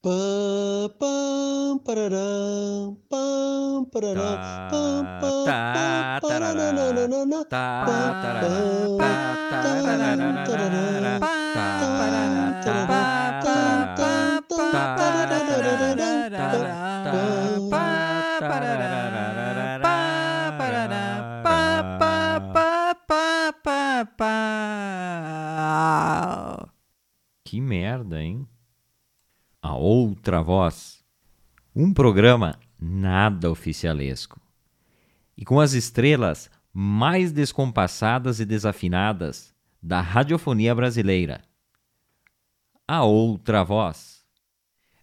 Pam, pam, pararam, pam, pararam, Tá, pam, pam, tá, pam, tá, tá, tá, tá, tá, pam, Que merda, hein? A outra voz. Um programa nada oficialesco. E com as estrelas mais descompassadas e desafinadas da radiofonia brasileira. A outra voz.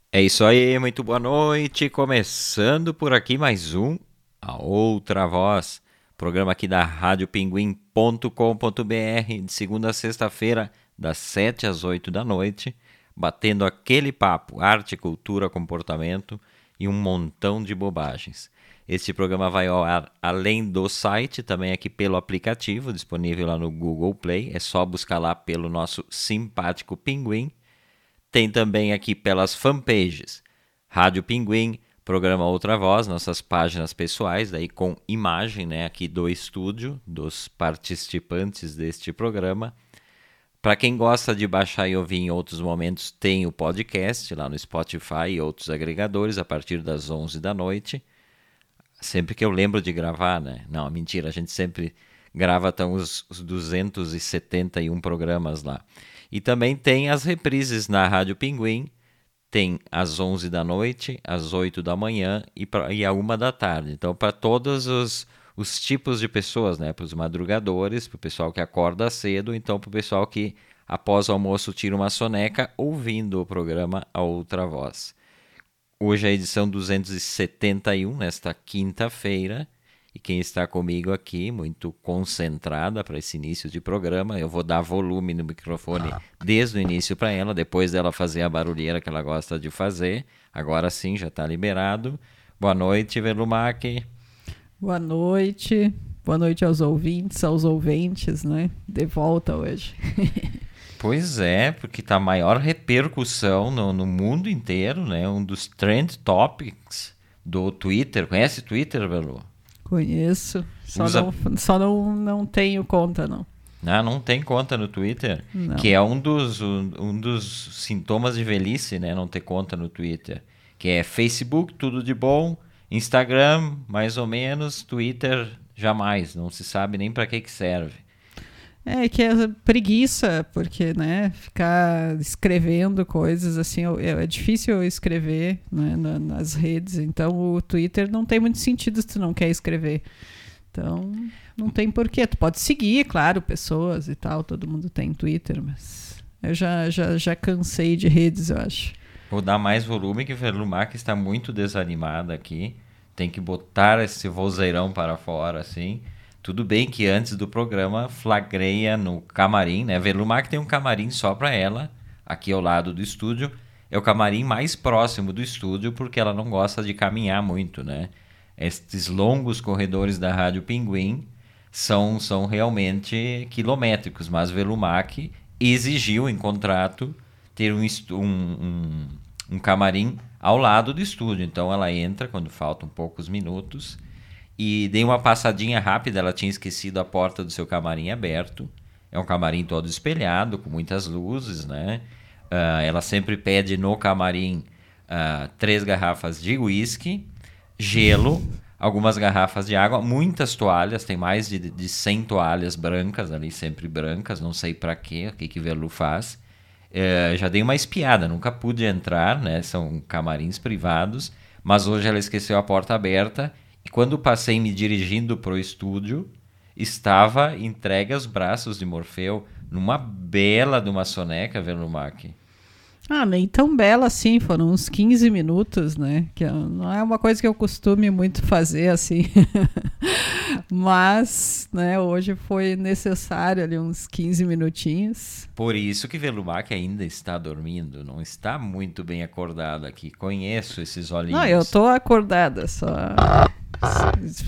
É isso aí, muito boa noite. Começando por aqui mais um A Outra Voz, programa aqui da radiopinguim.com.br, de segunda a sexta-feira, das 7 às 8 da noite, batendo aquele papo, arte, cultura, comportamento e um montão de bobagens. Este programa vai ao ar além do site, também aqui pelo aplicativo, disponível lá no Google Play. É só buscar lá pelo nosso simpático Pinguim. Tem também aqui pelas fanpages Rádio Pinguim, programa Outra Voz, nossas páginas pessoais, daí com imagem né, aqui do estúdio, dos participantes deste programa. Para quem gosta de baixar e ouvir em outros momentos, tem o podcast lá no Spotify e outros agregadores a partir das 11 da noite. Sempre que eu lembro de gravar, né? Não, mentira, a gente sempre grava até os, os 271 programas lá. E também tem as reprises na Rádio Pinguim, tem às 11 da noite, às 8 da manhã e, pra, e à 1 da tarde. Então, para todos os, os tipos de pessoas, né? Para os madrugadores, para o pessoal que acorda cedo, então para o pessoal que após o almoço tira uma soneca ouvindo o programa A Outra Voz. Hoje é a edição 271, nesta quinta-feira. E quem está comigo aqui, muito concentrada para esse início de programa, eu vou dar volume no microfone desde o início para ela, depois dela fazer a barulheira que ela gosta de fazer. Agora sim, já está liberado. Boa noite, Velumac. Boa noite. Boa noite aos ouvintes, aos ouventes, né? De volta hoje. Pois é, porque tá maior repercussão no, no mundo inteiro, né? Um dos trend topics do Twitter. Conhece Twitter, Velu? Conheço. Só, Usa- não, só não, não tenho conta, não. Ah, não tem conta no Twitter? Não. Que é um dos, um, um dos sintomas de velhice, né? Não ter conta no Twitter. Que é Facebook, tudo de bom. Instagram, mais ou menos. Twitter, jamais. Não se sabe nem para que que serve. É que é preguiça, porque, né, ficar escrevendo coisas assim, é, difícil escrever né, na- nas redes, então o Twitter não tem muito sentido se tu não quer escrever. Então, não tem porquê. Tu pode seguir, claro, pessoas e tal, todo mundo tem Twitter, mas eu já, já, já cansei de redes, eu acho. Vou dar mais volume que o Verlumac está muito desanimada aqui. Tem que botar esse vozeirão para fora, assim. Tudo bem que antes do programa flagreia no camarim, né? Verlumac tem um camarim só para ela, aqui ao lado do estúdio. É o camarim mais próximo do estúdio, porque ela não gosta de caminhar muito, né? Estes longos corredores da Rádio Pinguim são, são realmente quilométricos, mas Velumac exigiu em contrato ter um, um, um, um camarim ao lado do estúdio. Então ela entra quando faltam poucos minutos e dei uma passadinha rápida. Ela tinha esquecido a porta do seu camarim aberto. É um camarim todo espelhado, com muitas luzes, né? Ah, ela sempre pede no camarim ah, três garrafas de uísque, gelo, algumas garrafas de água, muitas toalhas, tem mais de, de 100 toalhas brancas ali, sempre brancas, não sei para quê, o que que Velu faz. É, já dei uma espiada, nunca pude entrar, né? São camarins privados, mas hoje ela esqueceu a porta aberta e quando passei me dirigindo pro estúdio, estava entregue aos braços de Morfeu numa bela de uma soneca, Velumac. Ah, nem tão bela assim, foram uns 15 minutos, né? Que não é uma coisa que eu costume muito fazer assim. Mas, né, hoje foi necessário ali uns 15 minutinhos. Por isso que Velumac ainda está dormindo, não está muito bem acordado aqui. Conheço esses olhinhos. Não, eu tô acordada, só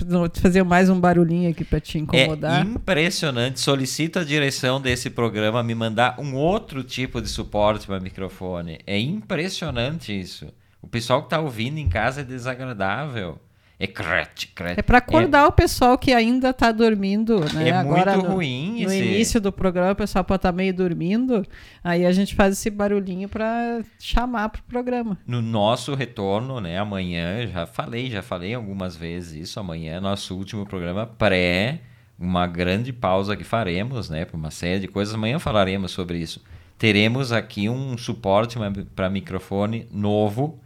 Vou fazer mais um barulhinho aqui para te incomodar. É impressionante. Solicito a direção desse programa me mandar um outro tipo de suporte para microfone. É impressionante isso. O pessoal que está ouvindo em casa é desagradável. É crete, crete. É para acordar é... o pessoal que ainda está dormindo, né? É Agora, muito no, ruim No esse... início do programa, o pessoal pode estar tá meio dormindo, aí a gente faz esse barulhinho para chamar pro programa. No nosso retorno, né, amanhã, já falei, já falei algumas vezes isso, amanhã é nosso último programa pré uma grande pausa que faremos, né, por uma série de coisas. Amanhã falaremos sobre isso. Teremos aqui um suporte para microfone novo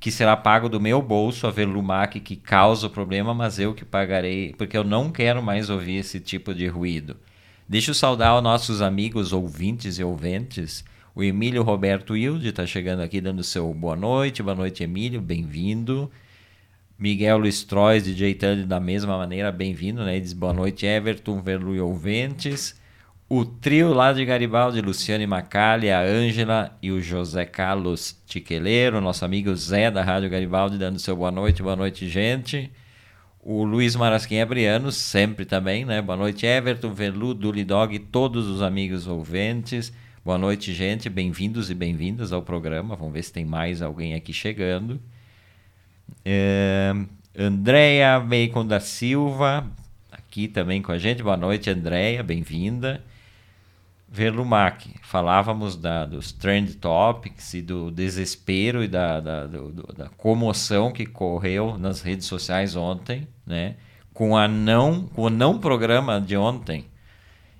que será pago do meu bolso, a Velumac que causa o problema, mas eu que pagarei, porque eu não quero mais ouvir esse tipo de ruído. Deixa eu saudar os nossos amigos ouvintes e ouventes. O Emílio Roberto Wilde está chegando aqui dando seu boa noite. Boa noite, Emílio, bem-vindo. Miguel Luiz Trois, DJ Tully, da mesma maneira, bem-vindo, né? Ele diz boa noite, Everton, Verlu e ouvintes. O trio lá de Garibaldi, Luciane Macalha, a Ângela e o José Carlos Tiqueleiro, nosso amigo Zé da Rádio Garibaldi, dando seu boa noite, boa noite, gente. O Luiz Marasquim Abriano, sempre também, né? Boa noite, Everton, Velu, Dulidog todos os amigos ouvintes. Boa noite, gente. Bem-vindos e bem-vindas ao programa. Vamos ver se tem mais alguém aqui chegando. É... Andréia Bacon da Silva, aqui também com a gente. Boa noite, Andréia, bem-vinda. Verlumac, falávamos da, dos trend topics e do desespero e da, da, do, da comoção que correu nas redes sociais ontem, né? com, a não, com o não programa de ontem.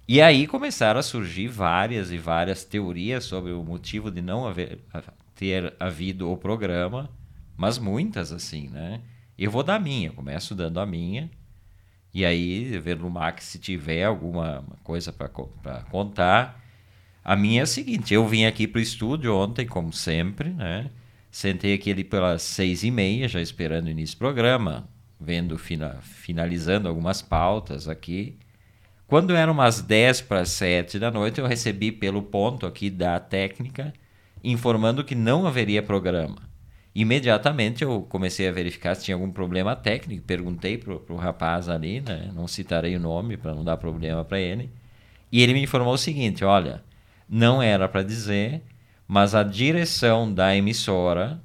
E aí começaram a surgir várias e várias teorias sobre o motivo de não haver, ter havido o programa, mas muitas assim, né? Eu vou dar a minha, começo dando a minha, e aí, ver no Max se tiver alguma coisa para contar. A minha é a seguinte: eu vim aqui para o estúdio ontem, como sempre, né? Sentei aqui ali pelas seis e meia, já esperando o início do programa, vendo, fina, finalizando algumas pautas aqui. Quando eram umas dez para sete da noite, eu recebi pelo ponto aqui da técnica informando que não haveria programa. Imediatamente eu comecei a verificar se tinha algum problema técnico. Perguntei pro, pro rapaz ali, né? Não citarei o nome para não dar problema para ele. E ele me informou o seguinte: olha, não era para dizer, mas a direção da emissora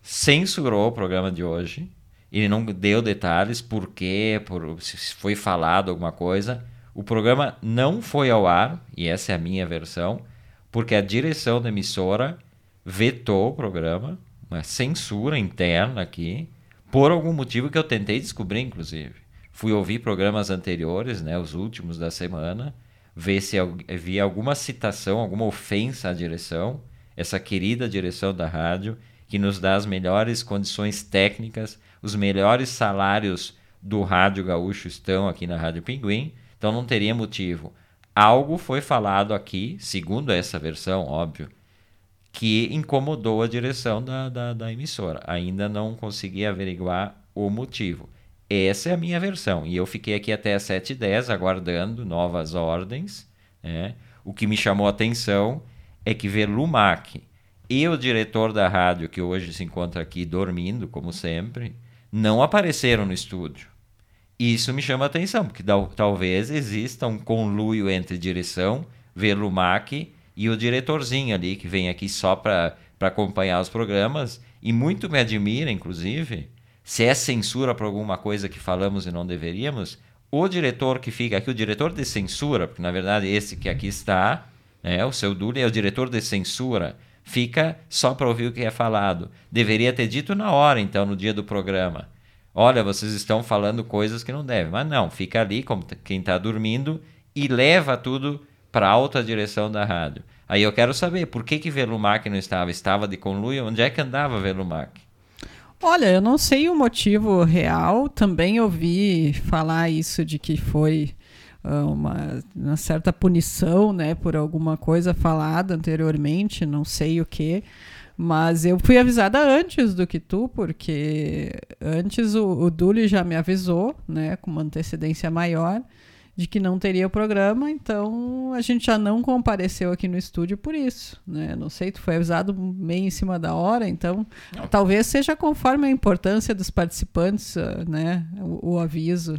censurou o programa de hoje. Ele não deu detalhes por quê, por se foi falado alguma coisa. O programa não foi ao ar, e essa é a minha versão, porque a direção da emissora vetou o programa uma censura interna aqui, por algum motivo que eu tentei descobrir, inclusive. Fui ouvir programas anteriores, né, os últimos da semana, ver se havia alguma citação, alguma ofensa à direção, essa querida direção da rádio, que nos dá as melhores condições técnicas, os melhores salários do Rádio Gaúcho estão aqui na Rádio Pinguim, então não teria motivo. Algo foi falado aqui, segundo essa versão, óbvio, que incomodou a direção da, da, da emissora. Ainda não consegui averiguar o motivo. Essa é a minha versão. E eu fiquei aqui até as 7h10 aguardando novas ordens. Né? O que me chamou a atenção é que Velumac e o diretor da rádio, que hoje se encontra aqui dormindo, como sempre, não apareceram no estúdio. Isso me chama a atenção, porque talvez exista um conluio entre direção, Velumac e o diretorzinho ali, que vem aqui só para acompanhar os programas, e muito me admira, inclusive, se é censura por alguma coisa que falamos e não deveríamos, o diretor que fica aqui, o diretor de censura, porque na verdade esse que aqui está, né, o seu Duli é o diretor de censura, fica só para ouvir o que é falado. Deveria ter dito na hora, então, no dia do programa. Olha, vocês estão falando coisas que não devem. Mas não, fica ali como quem está dormindo e leva tudo para a alta direção da rádio. Aí eu quero saber por que que Velumac não estava? Estava de conluio? Onde é que andava Velumac? Olha, eu não sei o motivo real. Também ouvi falar isso de que foi uh, uma, uma, certa punição, né, por alguma coisa falada anteriormente, não sei o que. Mas eu fui avisada antes do que tu, porque antes o, o Duli já me avisou, né, com uma antecedência maior, de que não teria o programa, então a gente já não compareceu aqui no estúdio por isso, né? Não sei, tu foi avisado meio em cima da hora, então Não. talvez seja conforme a importância dos participantes, ah, né, o, o aviso,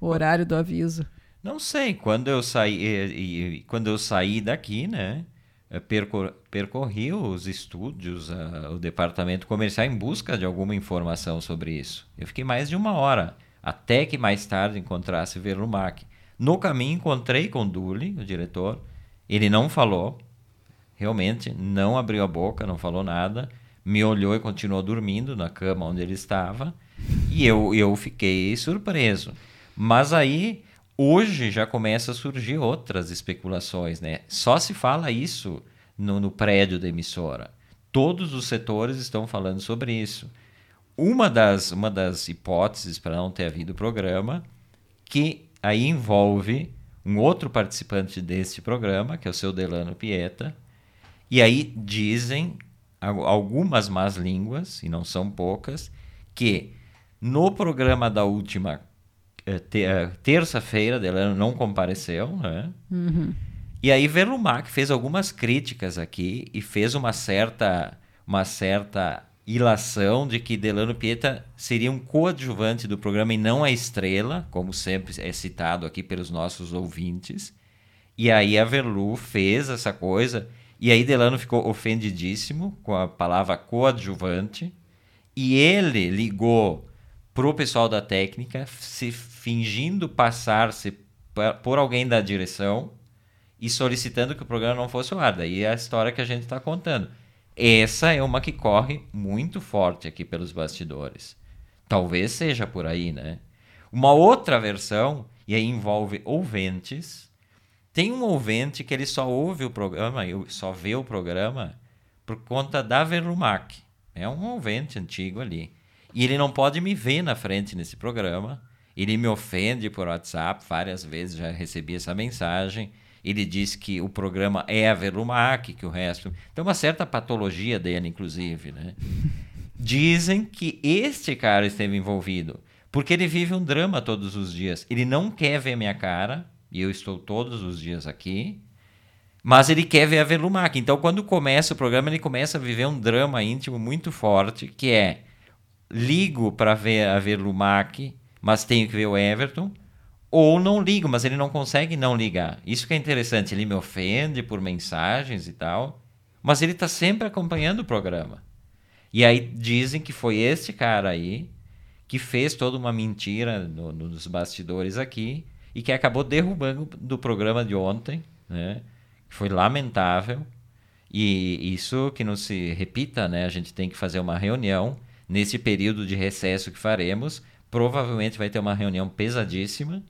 o horário do aviso. Não sei, quando eu saí, quando eu saí daqui, né, eh, percor- percorri os estúdios, ah, o departamento comercial em busca de alguma informação sobre isso. Eu fiquei mais de uma hora, até que mais tarde encontrasse Verlumac. No caminho encontrei com o Duli, o diretor, ele não falou, realmente não abriu a boca, não falou nada, me olhou e continuou dormindo na cama onde ele estava, e eu, eu fiquei surpreso. Mas aí, hoje já começa a surgir outras especulações, né? Só se fala isso no, no prédio da emissora. Todos os setores estão falando sobre isso. Uma das, uma das hipóteses para não ter havido programa, que aí envolve um outro participante deste programa, que é o seu Delano Pieta, e aí dizem al- algumas más línguas, e não são poucas, que no programa da última eh, eh, terça-feira, Delano não compareceu, né? E aí Verlumac fez algumas críticas aqui e fez uma certa, uma certa ilação de que Delano Pieta seria um coadjuvante do programa e não a estrela, como sempre é citado aqui pelos nossos ouvintes. E aí a Verlu fez essa coisa, e aí Delano ficou ofendidíssimo com a palavra coadjuvante, e ele ligou pro pessoal da técnica, se fingindo passar-se pa- por alguém da direção e solicitando que o programa não fosse ao ar. Daí é a história que a gente está contando. Essa é uma que corre muito forte aqui pelos bastidores. Talvez seja por aí, né? Uma outra versão, e aí envolve ouventes. Tem um ouvinte que ele só ouve o programa, só vê o programa por conta da Verlumac. É um ouvinte antigo ali. E ele não pode me ver na frente nesse programa. Ele me ofende por WhatsApp várias vezes, já recebi essa mensagem. Ele diz que o programa é a Verlumac, que o resto. Tem uma certa patologia dele, inclusive, né? Dizem que este cara esteve envolvido porque ele vive um drama todos os dias. Ele não quer ver minha cara, e eu estou todos os dias aqui, mas ele quer ver a Verlumac. Então, quando começa o programa, ele começa a viver um drama íntimo muito forte, que é ligo para ver a Verlumac, mas tenho que ver o Everton, ou não ligo, mas ele não consegue não ligar. Isso que é interessante, ele me ofende por mensagens e tal, mas ele está sempre acompanhando o programa. E aí dizem que foi esse cara aí que fez toda uma mentira no- nos bastidores aqui e que acabou derrubando do programa de ontem, né? Foi lamentável. E isso que não se repita, né? A gente tem que fazer uma reunião nesse período de recesso que faremos. Provavelmente vai ter uma reunião pesadíssima.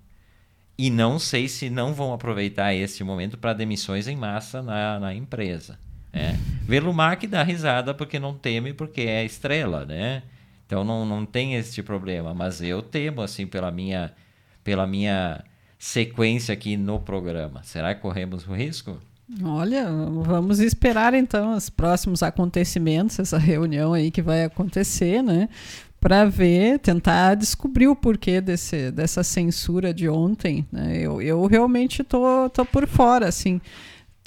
E não sei se não vão aproveitar esse momento para demissões em massa na, na empresa. Né? Velumac dá risada porque não teme, porque é estrela, né? Então não, não tem este problema. Mas eu temo, assim, pela minha, pela minha sequência aqui no programa. Será que corremos o risco? Olha, vamos esperar então os próximos acontecimentos, essa reunião aí que vai acontecer, né? Para ver, tentar descobrir o porquê desse, dessa censura de ontem. Né? Eu, eu realmente tô, tô por fora, assim.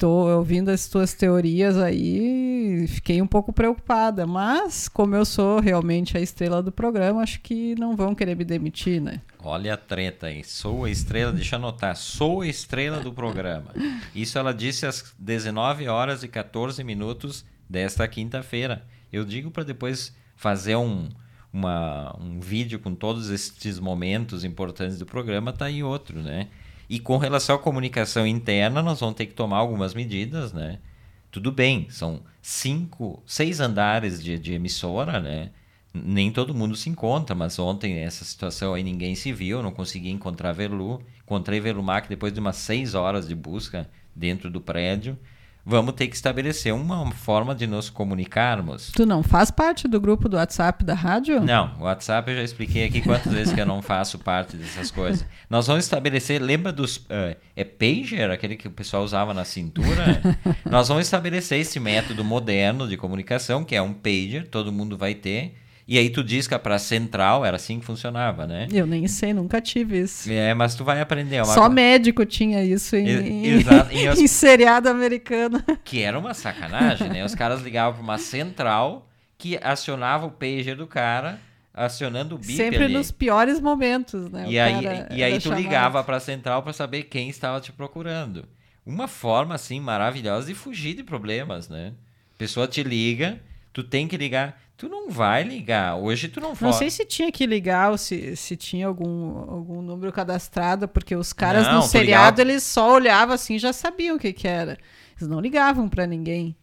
Tô ouvindo as tuas teorias aí, fiquei um pouco preocupada, mas como eu sou realmente a estrela do programa, acho que não vão querer me demitir, né? Olha a treta aí. Sou a estrela, deixa eu anotar. Sou a estrela do programa. Isso ela disse às 19 horas e 14 minutos desta quinta-feira. Eu digo para depois fazer um, uma, um vídeo com todos estes momentos importantes do programa, tá aí outro, né? E com relação à comunicação interna, nós vamos ter que tomar algumas medidas, né? Tudo bem, são cinco, seis andares de, de emissora, né? Nem todo mundo se encontra, mas ontem essa situação aí ninguém se viu, não consegui encontrar Verlu. Encontrei Verlumac depois de umas seis horas de busca dentro do prédio. Vamos ter que estabelecer uma forma de nos comunicarmos. Tu não faz parte do grupo do WhatsApp da rádio? Não, o WhatsApp eu já expliquei aqui quantas vezes que eu não faço parte dessas coisas. Nós vamos estabelecer, lembra dos. eh, é pager, aquele que o pessoal usava na cintura? Nós vamos estabelecer esse método moderno de comunicação, que é um pager, todo mundo vai ter. E aí tu disca para central, era assim que funcionava, né? Eu nem sei, nunca tive isso. É, mas tu vai aprender. é uma Só co- médico tinha isso em, E- em hos- em seriado americano. Que era uma sacanagem, né? Os caras ligavam para uma central que acionava o pager do cara, acionando o bip Sempre ali. nos piores momentos, né? E O aí, e aí tu chamado. ligava para a central para saber quem estava te procurando. Uma forma assim maravilhosa de fugir de problemas, né? A pessoa te liga, tu tem que ligar. Tu não vai ligar. Hoje tu não Não sei se tinha que ligar ou se, se tinha algum, algum número cadastrado, porque os caras Não, no tu seriado ligava- eles só olhavam assim e já sabiam o que, que era. Eles não ligavam pra ninguém.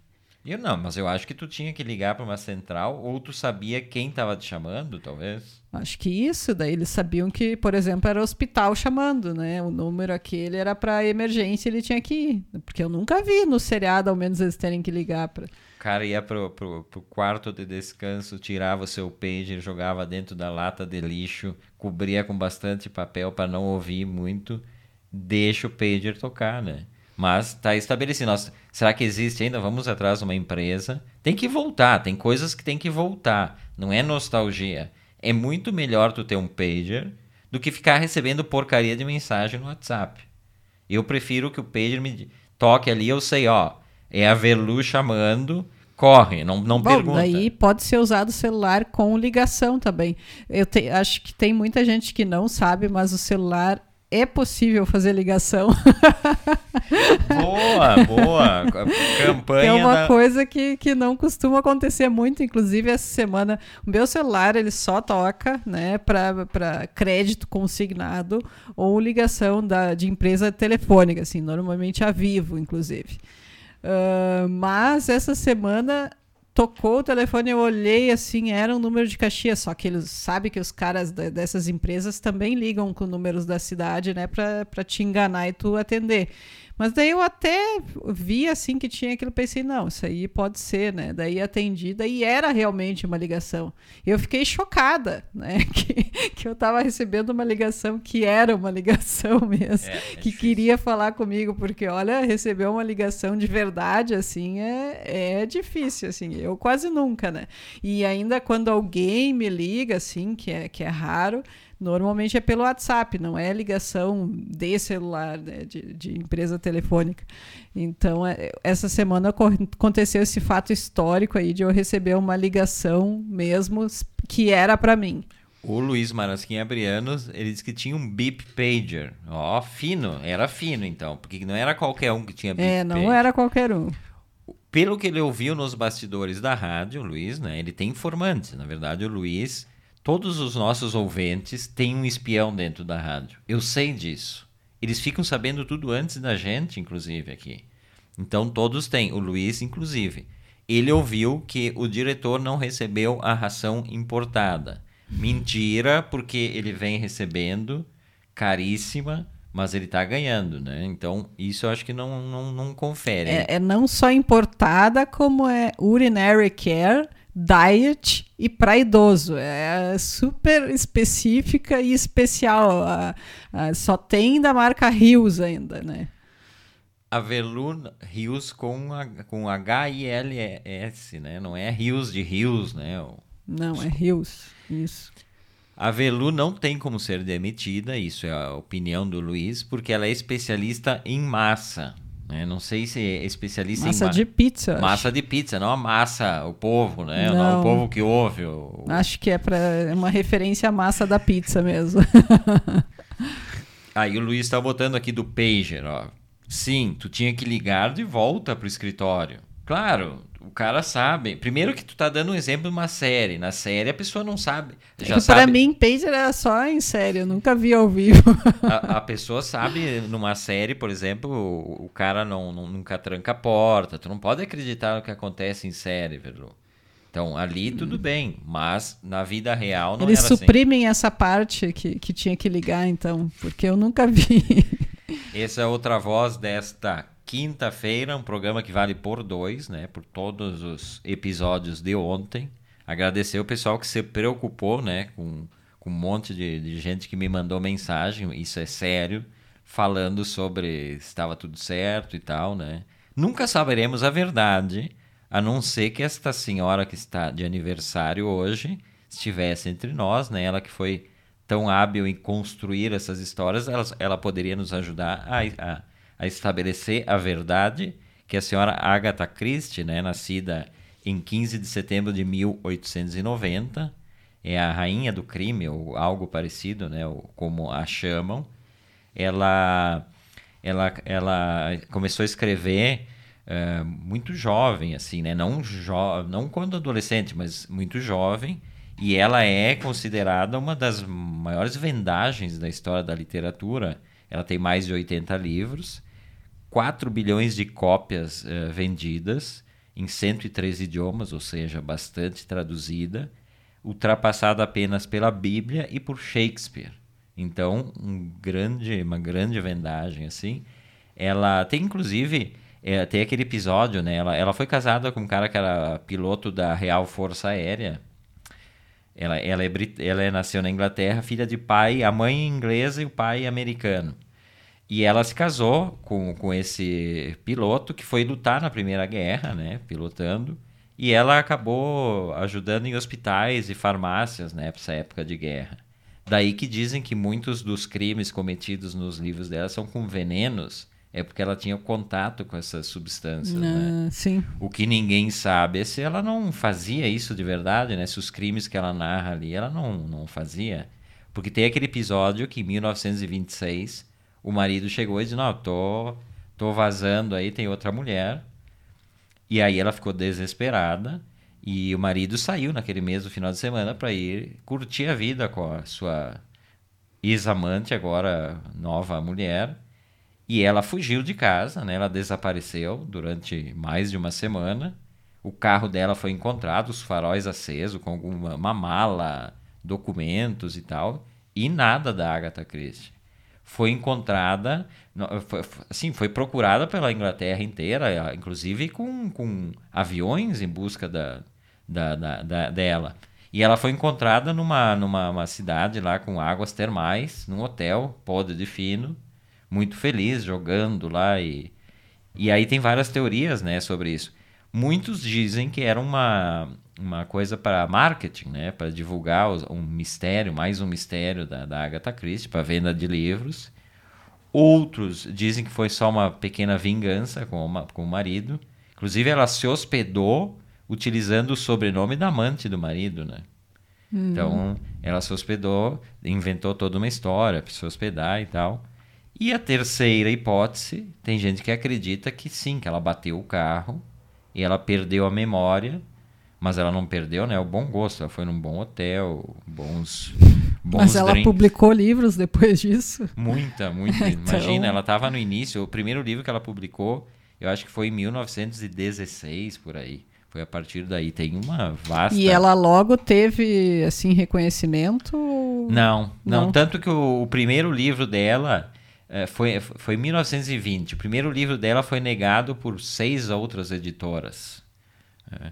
Eu não, mas eu acho que tu tinha que ligar para uma central ou tu sabia quem estava te chamando, talvez. Acho que isso, daí eles sabiam que, por exemplo, era o hospital chamando, né? O número aquele era pra emergência, ele tinha que ir. Porque eu nunca vi no seriado, ao menos eles terem que ligar pra. O cara ia pro, pro, pro quarto de descanso, tirava o seu pager, jogava dentro da lata de lixo, cobria com bastante papel para não ouvir muito, deixa o pager tocar, né? Mas tá estabelecido. Nossa, será que existe ainda? Vamos atrás de uma empresa. Tem que voltar, tem coisas que tem que voltar. Não é nostalgia. É muito melhor tu ter um pager do que ficar recebendo porcaria de mensagem no WhatsApp. Eu prefiro que o pager me toque ali, eu sei, ó, é a Velu chamando, corre, não, não Bom, pergunta. daí pode ser usado o celular com ligação também. Eu te- acho que tem muita gente que não sabe, mas o celular é possível fazer ligação. Boa, boa. Campanha é uma da... coisa que, que não costuma acontecer muito. Inclusive, essa semana, o meu celular ele só toca né, para crédito consignado ou ligação da, de empresa telefônica, assim, normalmente a Vivo, inclusive. Ah, mas essa semana tocou o telefone, eu olhei assim, era um número de Caxias, só que eles sabem que os caras da- dessas empresas também ligam com números da cidade, né, para te enganar e tu atender. Mas daí eu até vi assim que tinha aquilo, pensei, não, isso aí pode ser, né? Daí atendi, daí era realmente uma ligação. Eu fiquei chocada, né? Que, que eu estava recebendo uma ligação que era uma ligação mesmo É, é que difícil. queria falar comigo, porque olha, receber uma ligação de verdade, assim, é, é difícil, assim, eu quase nunca, né? E ainda quando alguém me liga, assim, que é, que é raro, normalmente é pelo WhatsApp, não é ligação de celular, né, de, de empresa telefônica. Então, é- essa semana aconteceu esse fato histórico aí de eu receber uma ligação mesmo que era para mim. O Luiz Marasquim Abrianos, ele disse que tinha um beep pager. Ó, fino, era fino então, porque não era qualquer um que tinha beep É, não pager. era qualquer um. Pelo que ele ouviu nos bastidores da rádio, o Luiz, né? Ele tem informantes. Na verdade, o Luiz, todos os nossos ouvintes têm um espião dentro da rádio. Eu sei disso. Eles ficam sabendo tudo antes da gente, inclusive, aqui. Então, todos têm. O Luiz, inclusive. Ele ouviu que o diretor não recebeu a ração importada. Mentira, porque ele vem recebendo caríssima, mas ele tá ganhando, né? Então, isso eu acho que não, não, não confere. É, é não só importada, como é urinary care, diet e para idoso. É super específica e especial. A- a- só tem da marca Rios ainda, né? Avelun Rios com, a- com H-I-L-S, né? Não é Rios de Rios, né? O- Não, é Rios. Isso. A Velu não tem como ser demitida, isso é a opinião do Luiz, porque ela é especialista em massa. Né? Não sei se é especialista Massa em ma- de pizza. massa de pizza, não a massa, o povo, né? Não. Não. o povo que ouve. o- Acho. Acho que é para uma referência à massa da pizza mesmo. Aí o Luiz está botando aqui do pager, ó. Sim, tu tinha que ligar de volta pro escritório. Claro, o cara sabe. Primeiro que tu tá dando um exemplo de uma série. Na série a pessoa não sabe. Já sabe. para mim, pager era só em série, eu nunca vi ao vivo. A, a pessoa sabe, numa série, por exemplo, o, o cara não, não- nunca tranca a porta. Tu não pode acreditar no que acontece em série, Verlu. Então, ali tudo bem, mas na vida real não Eles assim. suprimem essa parte que, que tinha que ligar, então, porque eu nunca vi. Essa é outra voz desta quinta-feira, um programa que vale por dois, né? Por todos os episódios de ontem. Agradecer o pessoal que se preocupou, né? Com, com um monte de, de gente que me mandou mensagem, isso é sério, falando sobre se estava tudo certo e tal, né? Nunca saberemos a verdade, a não ser que esta senhora que está de aniversário hoje estivesse entre nós, né? Ela que foi tão hábil em construir essas histórias, ela, ela poderia nos ajudar a, a, a, estabelecer a verdade que a senhora Agatha Christie, né, nascida em 15 de setembro de 1890, é a rainha do crime, ou algo parecido, né, como a chamam. Ela, ela, ela começou a escrever uh, muito jovem, assim, né, não, jo não quando adolescente, mas muito jovem, e ela é considerada uma das maiores vendagens da história da literatura. Ela tem mais de 80 livros, 4 bilhões de cópias uh, vendidas em 103 idiomas, ou seja, bastante traduzida, ultrapassada apenas pela Bíblia e por Shakespeare. Então, um grande, uma grande vendagem assim. Ela tem inclusive é, tem aquele episódio, né? Ela, ela foi casada com um cara que era piloto da Real Força Aérea ela, ela, é, ela é, nasceu na Inglaterra, filha de pai, a mãe inglesa e o pai americano. E ela se casou com, com esse piloto que foi lutar na Primeira Guerra, né, pilotando. E ela acabou ajudando em hospitais e farmácias né, nessa época de guerra. Daí que dizem que muitos dos crimes cometidos nos livros dela são com venenos é porque ela tinha contato com essas substâncias, né? Ah, sim. O que ninguém sabe é se ela não fazia isso de verdade, né? Se os crimes que ela narra ali, ela não, não fazia. Porque tem aquele episódio que em 1926 o marido chegou e disse: Não, tô, tô vazando aí, tem outra mulher. E aí ela ficou desesperada. E o marido saiu naquele mesmo final de semana para ir curtir a vida com a sua ex-amante, agora nova mulher. E ela fugiu de casa, né? Ela desapareceu durante mais de uma semana. O carro dela foi encontrado, os faróis acesos, com uma mala, documentos e tal, e nada da Agatha Christie. Foi encontrada, foi, assim, foi procurada pela Inglaterra inteira, inclusive com, com aviões em busca da, da, da, da dela. E ela foi encontrada numa, numa cidade lá com águas termais, num hotel, podre de fino, muito feliz jogando lá e e aí tem várias teorias, né, sobre isso. Muitos dizem que era uma uma coisa para marketing, né, para divulgar um mistério, mais um mistério da, da Agatha Christie para venda de livros. Outros dizem que foi só uma pequena vingança com, uma, com o marido. Inclusive, ela se hospedou utilizando o sobrenome da amante do marido, né? Hum. Então, ela se hospedou, inventou toda uma história para se hospedar e tal. E a terceira hipótese, tem gente que acredita que sim, que ela bateu o carro e ela perdeu a memória, mas ela não perdeu, né, o bom gosto. Ela foi num bom hotel, bons bons Mas ela drinks. publicou livros depois disso? Muita, muita. Então- Imagina, ela estava no início, o primeiro livro que ela publicou, eu acho que foi em 1916 por aí. Foi a partir daí, tem uma vasta E ela logo teve, assim, reconhecimento? Não, não, Não? tanto que o, o primeiro livro dela eh, foi, foi em 1920. O primeiro livro dela foi negado por seis outras editoras. É.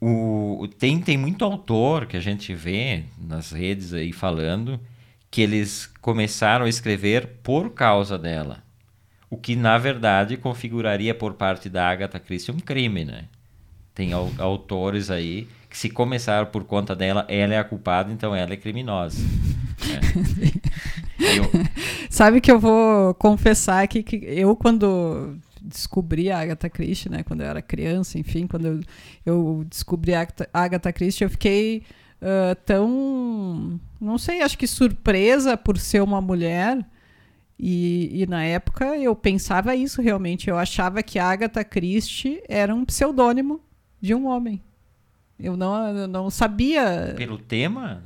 O, tem, tem muito autor que a gente vê nas redes aí falando que eles começaram a escrever por causa dela. O que, na verdade, configuraria por parte da Agatha Christie um crime, né? Tem au- autores aí que se começaram por conta dela, ela é a culpada, então ela é criminosa. É. Eu- Sabe que eu vou confessar aqui que eu, quando descobri a Agatha Christie, né? Quando eu era criança, enfim, quando eu, eu descobri a Agatha, Christie, eu fiquei ah, tão, não sei, acho que surpresa por ser uma mulher. E, e na época eu pensava isso realmente. Eu achava que Agatha Christie era um pseudônimo de um homem. Eu não, eu não sabia. pelo tema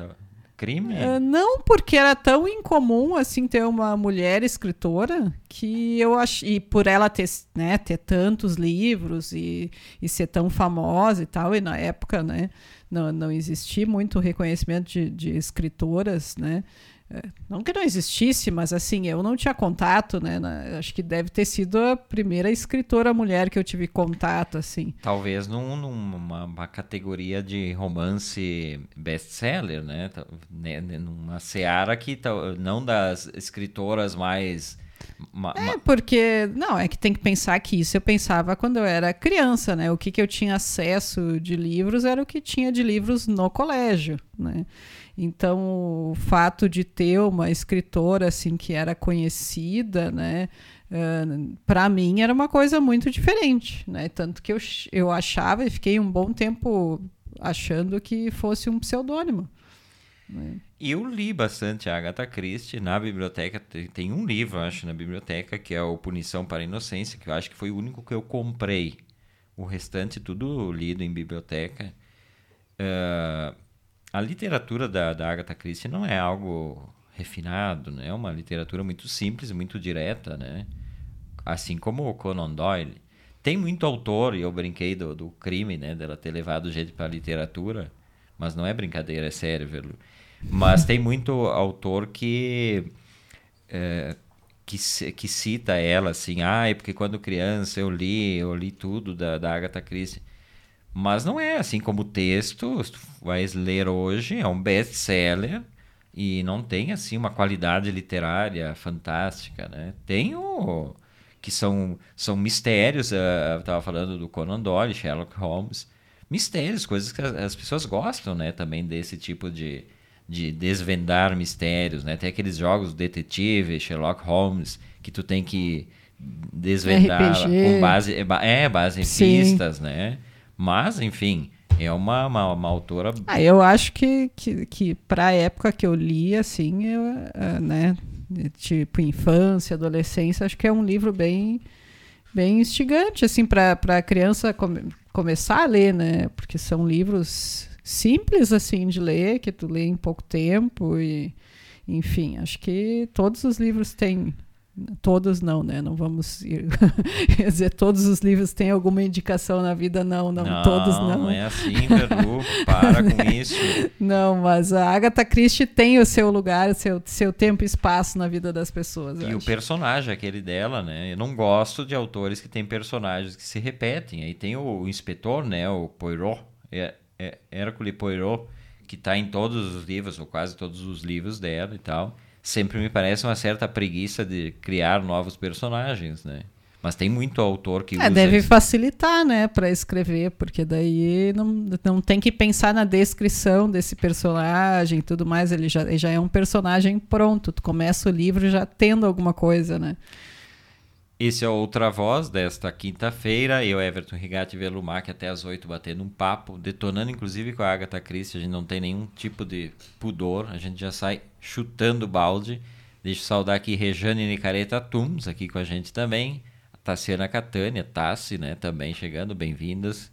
crime? Ah, não, porque era tão incomum assim ter uma mulher escritora que eu acho e por ela ter, né, ter tantos livros e, e ser tão famosa e tal, e na época, né, não, não existia muito reconhecimento de, de escritoras, né, não que não existisse, mas assim, eu não tinha contato, né? na- acho que deve ter sido a primeira escritora mulher que eu tive contato, assim. Talvez num- numa uma categoria de romance best-seller, né? Né, né, Numa seara que não das escritoras mais... ma- É, ma- porque, não, é que tem que pensar que isso eu pensava quando eu era criança, né? O que, que eu tinha acesso de livros era o que tinha de livros no colégio, né? Então, o fato de ter uma escritora, assim, que era conhecida, né? para mim era uma coisa muito diferente, né? Tanto que eu, eu achava e fiquei um bom tempo achando que fosse um pseudônimo. Eu li bastante a Agatha Christie na biblioteca. Tem, um livro, acho, na biblioteca, que é o Punição para a Inocência, que eu acho que foi o único que eu comprei. O restante, tudo lido em biblioteca. Ah, a literatura da, da Agatha Christie não é algo refinado, né? É uma literatura muito simples, muito direta, né? Assim como o Conan Doyle. Tem muito autor, e eu brinquei do, do crime, né? Dela ter levado gente para a literatura, mas não é brincadeira, é sério, Verlu. Mas tem muito autor que é, que, que cita ela assim, ah, é porque quando criança eu li, eu li tudo da, da Agatha Christie. Mas não é assim como o texto, se tu vais ler hoje, é um best-seller e não tem assim uma qualidade literária fantástica, né? Tem o que são são mistérios, eh, eu estava falando do Conan Doyle, Sherlock Holmes, mistérios, coisas que as, as pessoas gostam, né, também desse tipo de de desvendar mistérios, né? Tem aqueles jogos detetive, Sherlock Holmes, que tu tem que desvendar RPG. com base é, é base em Sim. pistas, né? Mas, enfim, é uma, uma, uma autora Ah, eu acho que, que, que para a época que eu li, assim, eu, ah, né, de tipo infância, adolescência, acho que é um livro bem, bem instigante, assim, para a criança come- começar a ler, né? Porque são livros simples, assim, de ler, que tu lê em pouco tempo e, enfim, acho que todos os livros têm Todos não, né? Não vamos ir- quer dizer, todos os livros têm alguma indicação na vida, não, não, todos não. Não é assim, Verlu, para com isso. Não, mas a Agatha Christie tem o seu lugar, o seu, seu tempo e espaço na vida das pessoas. E o acho. personagem, aquele dela, né? Eu não gosto de autores que têm personagens que se repetem. Aí tem o, inspetor, né? O Poirot, é, é Hércule Poirot, que está em todos os livros, ou quase todos os livros dela e tal. Sempre me parece uma certa preguiça de criar novos personagens, né? Mas tem muito autor que É, usa deve isso. facilitar, né, para escrever, porque daí não, não tem que pensar na descrição desse personagem e tudo mais, ele já, ele já é um personagem pronto, tu começa o livro já tendo alguma coisa, né? Esse é Outra Voz desta quinta-feira. Eu, Everton Rigatti Velumac, até às 8 batendo um papo, detonando inclusive com a Agatha Christie. A gente não tem nenhum tipo de pudor, a gente já sai chutando balde. Deixa eu saudar aqui Rejane Nicareta Tums, aqui com a gente também. A Tassiana Catânia, Tassi, né, também chegando, bem-vindas.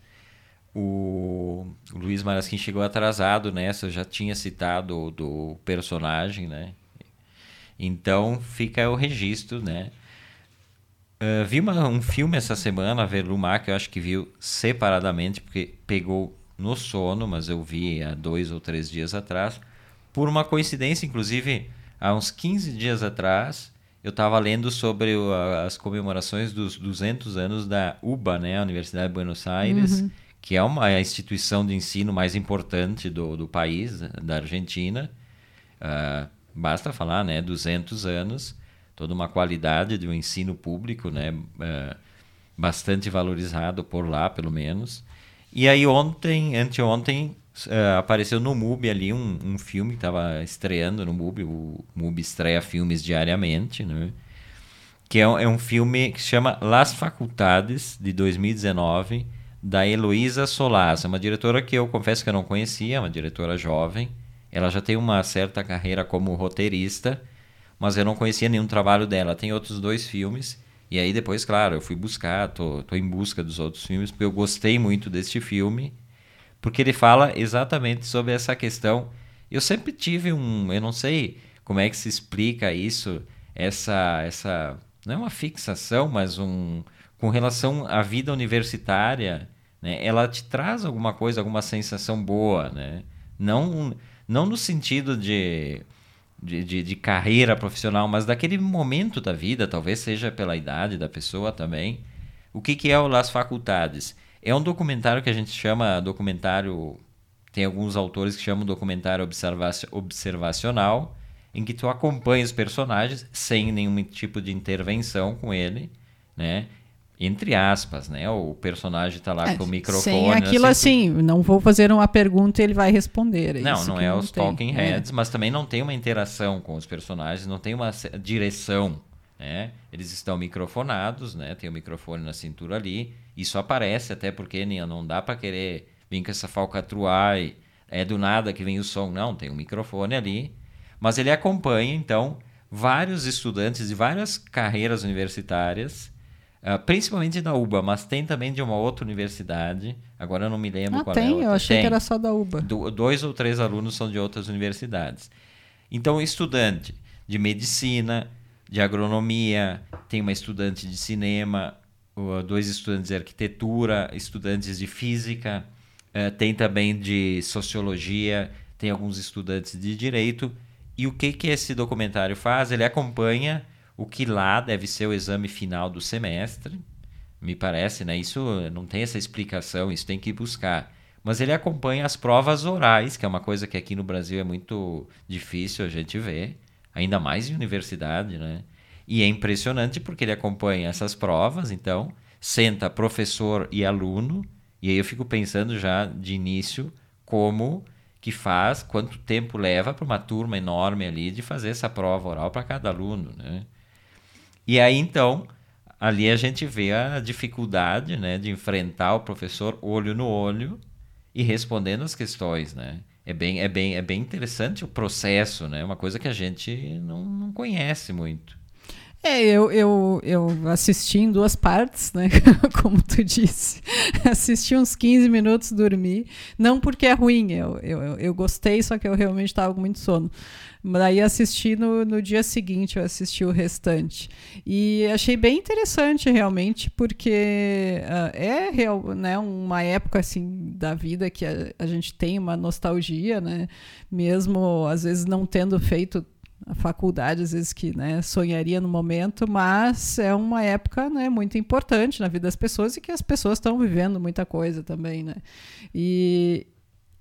O Luiz Marasquim chegou atrasado nessa, eu já tinha citado do personagem, né? Então fica o registro, né? Uh, vi uma- um filme essa semana, a Velumar, que eu acho que viu separadamente, porque pegou no sono, mas eu vi há dois ou três dias atrás. Por uma coincidência, inclusive, há uns 15 dias atrás, eu estava lendo sobre o- as comemorações dos 200 anos da UBA, né, a Universidade de Buenos Aires, que é uma instituição de ensino mais importante do, do país, da Argentina. Ah, basta falar, né, 200 anos, toda uma qualidade do ensino público, né, ah, bastante valorizado por lá, pelo menos. E aí ontem, anteontem, ah, apareceu no MUBI ali um, um filme que estava estreando no MUBI, o MUBI estreia filmes diariamente, né, que é um, é um filme que se chama Las Facultades, de 2019, da Heloísa Solaz. É uma diretora que eu confesso que eu não conhecia, é uma diretora jovem. Ela já tem uma certa carreira como roteirista, mas eu não conhecia nenhum trabalho dela. Tem outros dois filmes, e aí depois, claro, eu fui buscar, tô, tô em busca dos outros filmes, porque eu gostei muito deste filme, porque ele fala exatamente sobre essa questão. Eu sempre tive um, eu não sei como é que se explica isso, essa, essa não é uma fixação, mas um com relação à vida universitária, né? Ela te traz alguma coisa, alguma sensação boa, né? Não, não no sentido de de, de, de carreira profissional, mas daquele momento da vida, talvez seja pela idade da pessoa também. O que, que é o Las Faculdades? É um documentário que a gente chama documentário. Tem alguns autores que chamam documentário observaci observacional, em que tu acompanha os personagens sem nenhum tipo de intervenção com ele, né? Entre aspas, né? O personagem está lá É, com o microfone. Sem aquilo assim, assim, não vou fazer uma pergunta e ele vai responder. é Não, não é os tem. talking É. heads, mas também não tem uma interação com os personagens, não tem uma direção, né? Eles estão microfonados, né? Tem o microfone na cintura ali. Isso aparece até porque não dá para querer vir com essa falcatrua e é do nada que vem o som, não, tem um microfone ali. Mas ele acompanha então vários estudantes de várias carreiras universitárias, ah, principalmente da UBA, mas tem também de uma outra universidade. Agora eu não me lembro Ah, qual é a tem? Eu achei Tem. que era só da UBA. Do- dois ou três alunos são de outras universidades. Então, estudante de medicina, de agronomia, tem uma estudante de cinema, dois estudantes de arquitetura, estudantes de física, eh, tem também de sociologia, tem alguns estudantes de direito. E o que, que esse documentário faz? Ele acompanha o que lá deve ser o exame final do semestre, me parece, né? Isso não tem essa explicação, isso tem que buscar. Mas ele acompanha as provas orais, que é uma coisa que aqui no Brasil é muito difícil a gente ver, ainda mais em universidade, né? E é impressionante porque ele acompanha essas provas, então senta professor e aluno, e aí eu fico pensando já de início como que faz, quanto tempo leva para uma turma enorme ali de fazer essa prova oral para cada aluno, né? E aí então, ali a gente vê a dificuldade, né, de enfrentar o professor olho no olho e respondendo as questões, né? É bem, é bem, é bem interessante o processo, né? Uma coisa que a gente não, não conhece muito. É, eu, eu, eu assisti em duas partes, né? Como tu disse. Assisti uns 15 minutos, dormi. Não porque é ruim, eu, eu, eu- gostei, só que eu realmente estava com muito sono. Daí assisti no, no dia seguinte, eu assisti o restante. E achei bem interessante, realmente, porque ah, é real, né, uma época assim da vida que a, a gente tem uma nostalgia, né? Mesmo às vezes não tendo feito faculdade, às vezes que né, sonharia no momento, mas é uma época né, muito importante na vida das pessoas e que as pessoas estão vivendo muita coisa também, né? E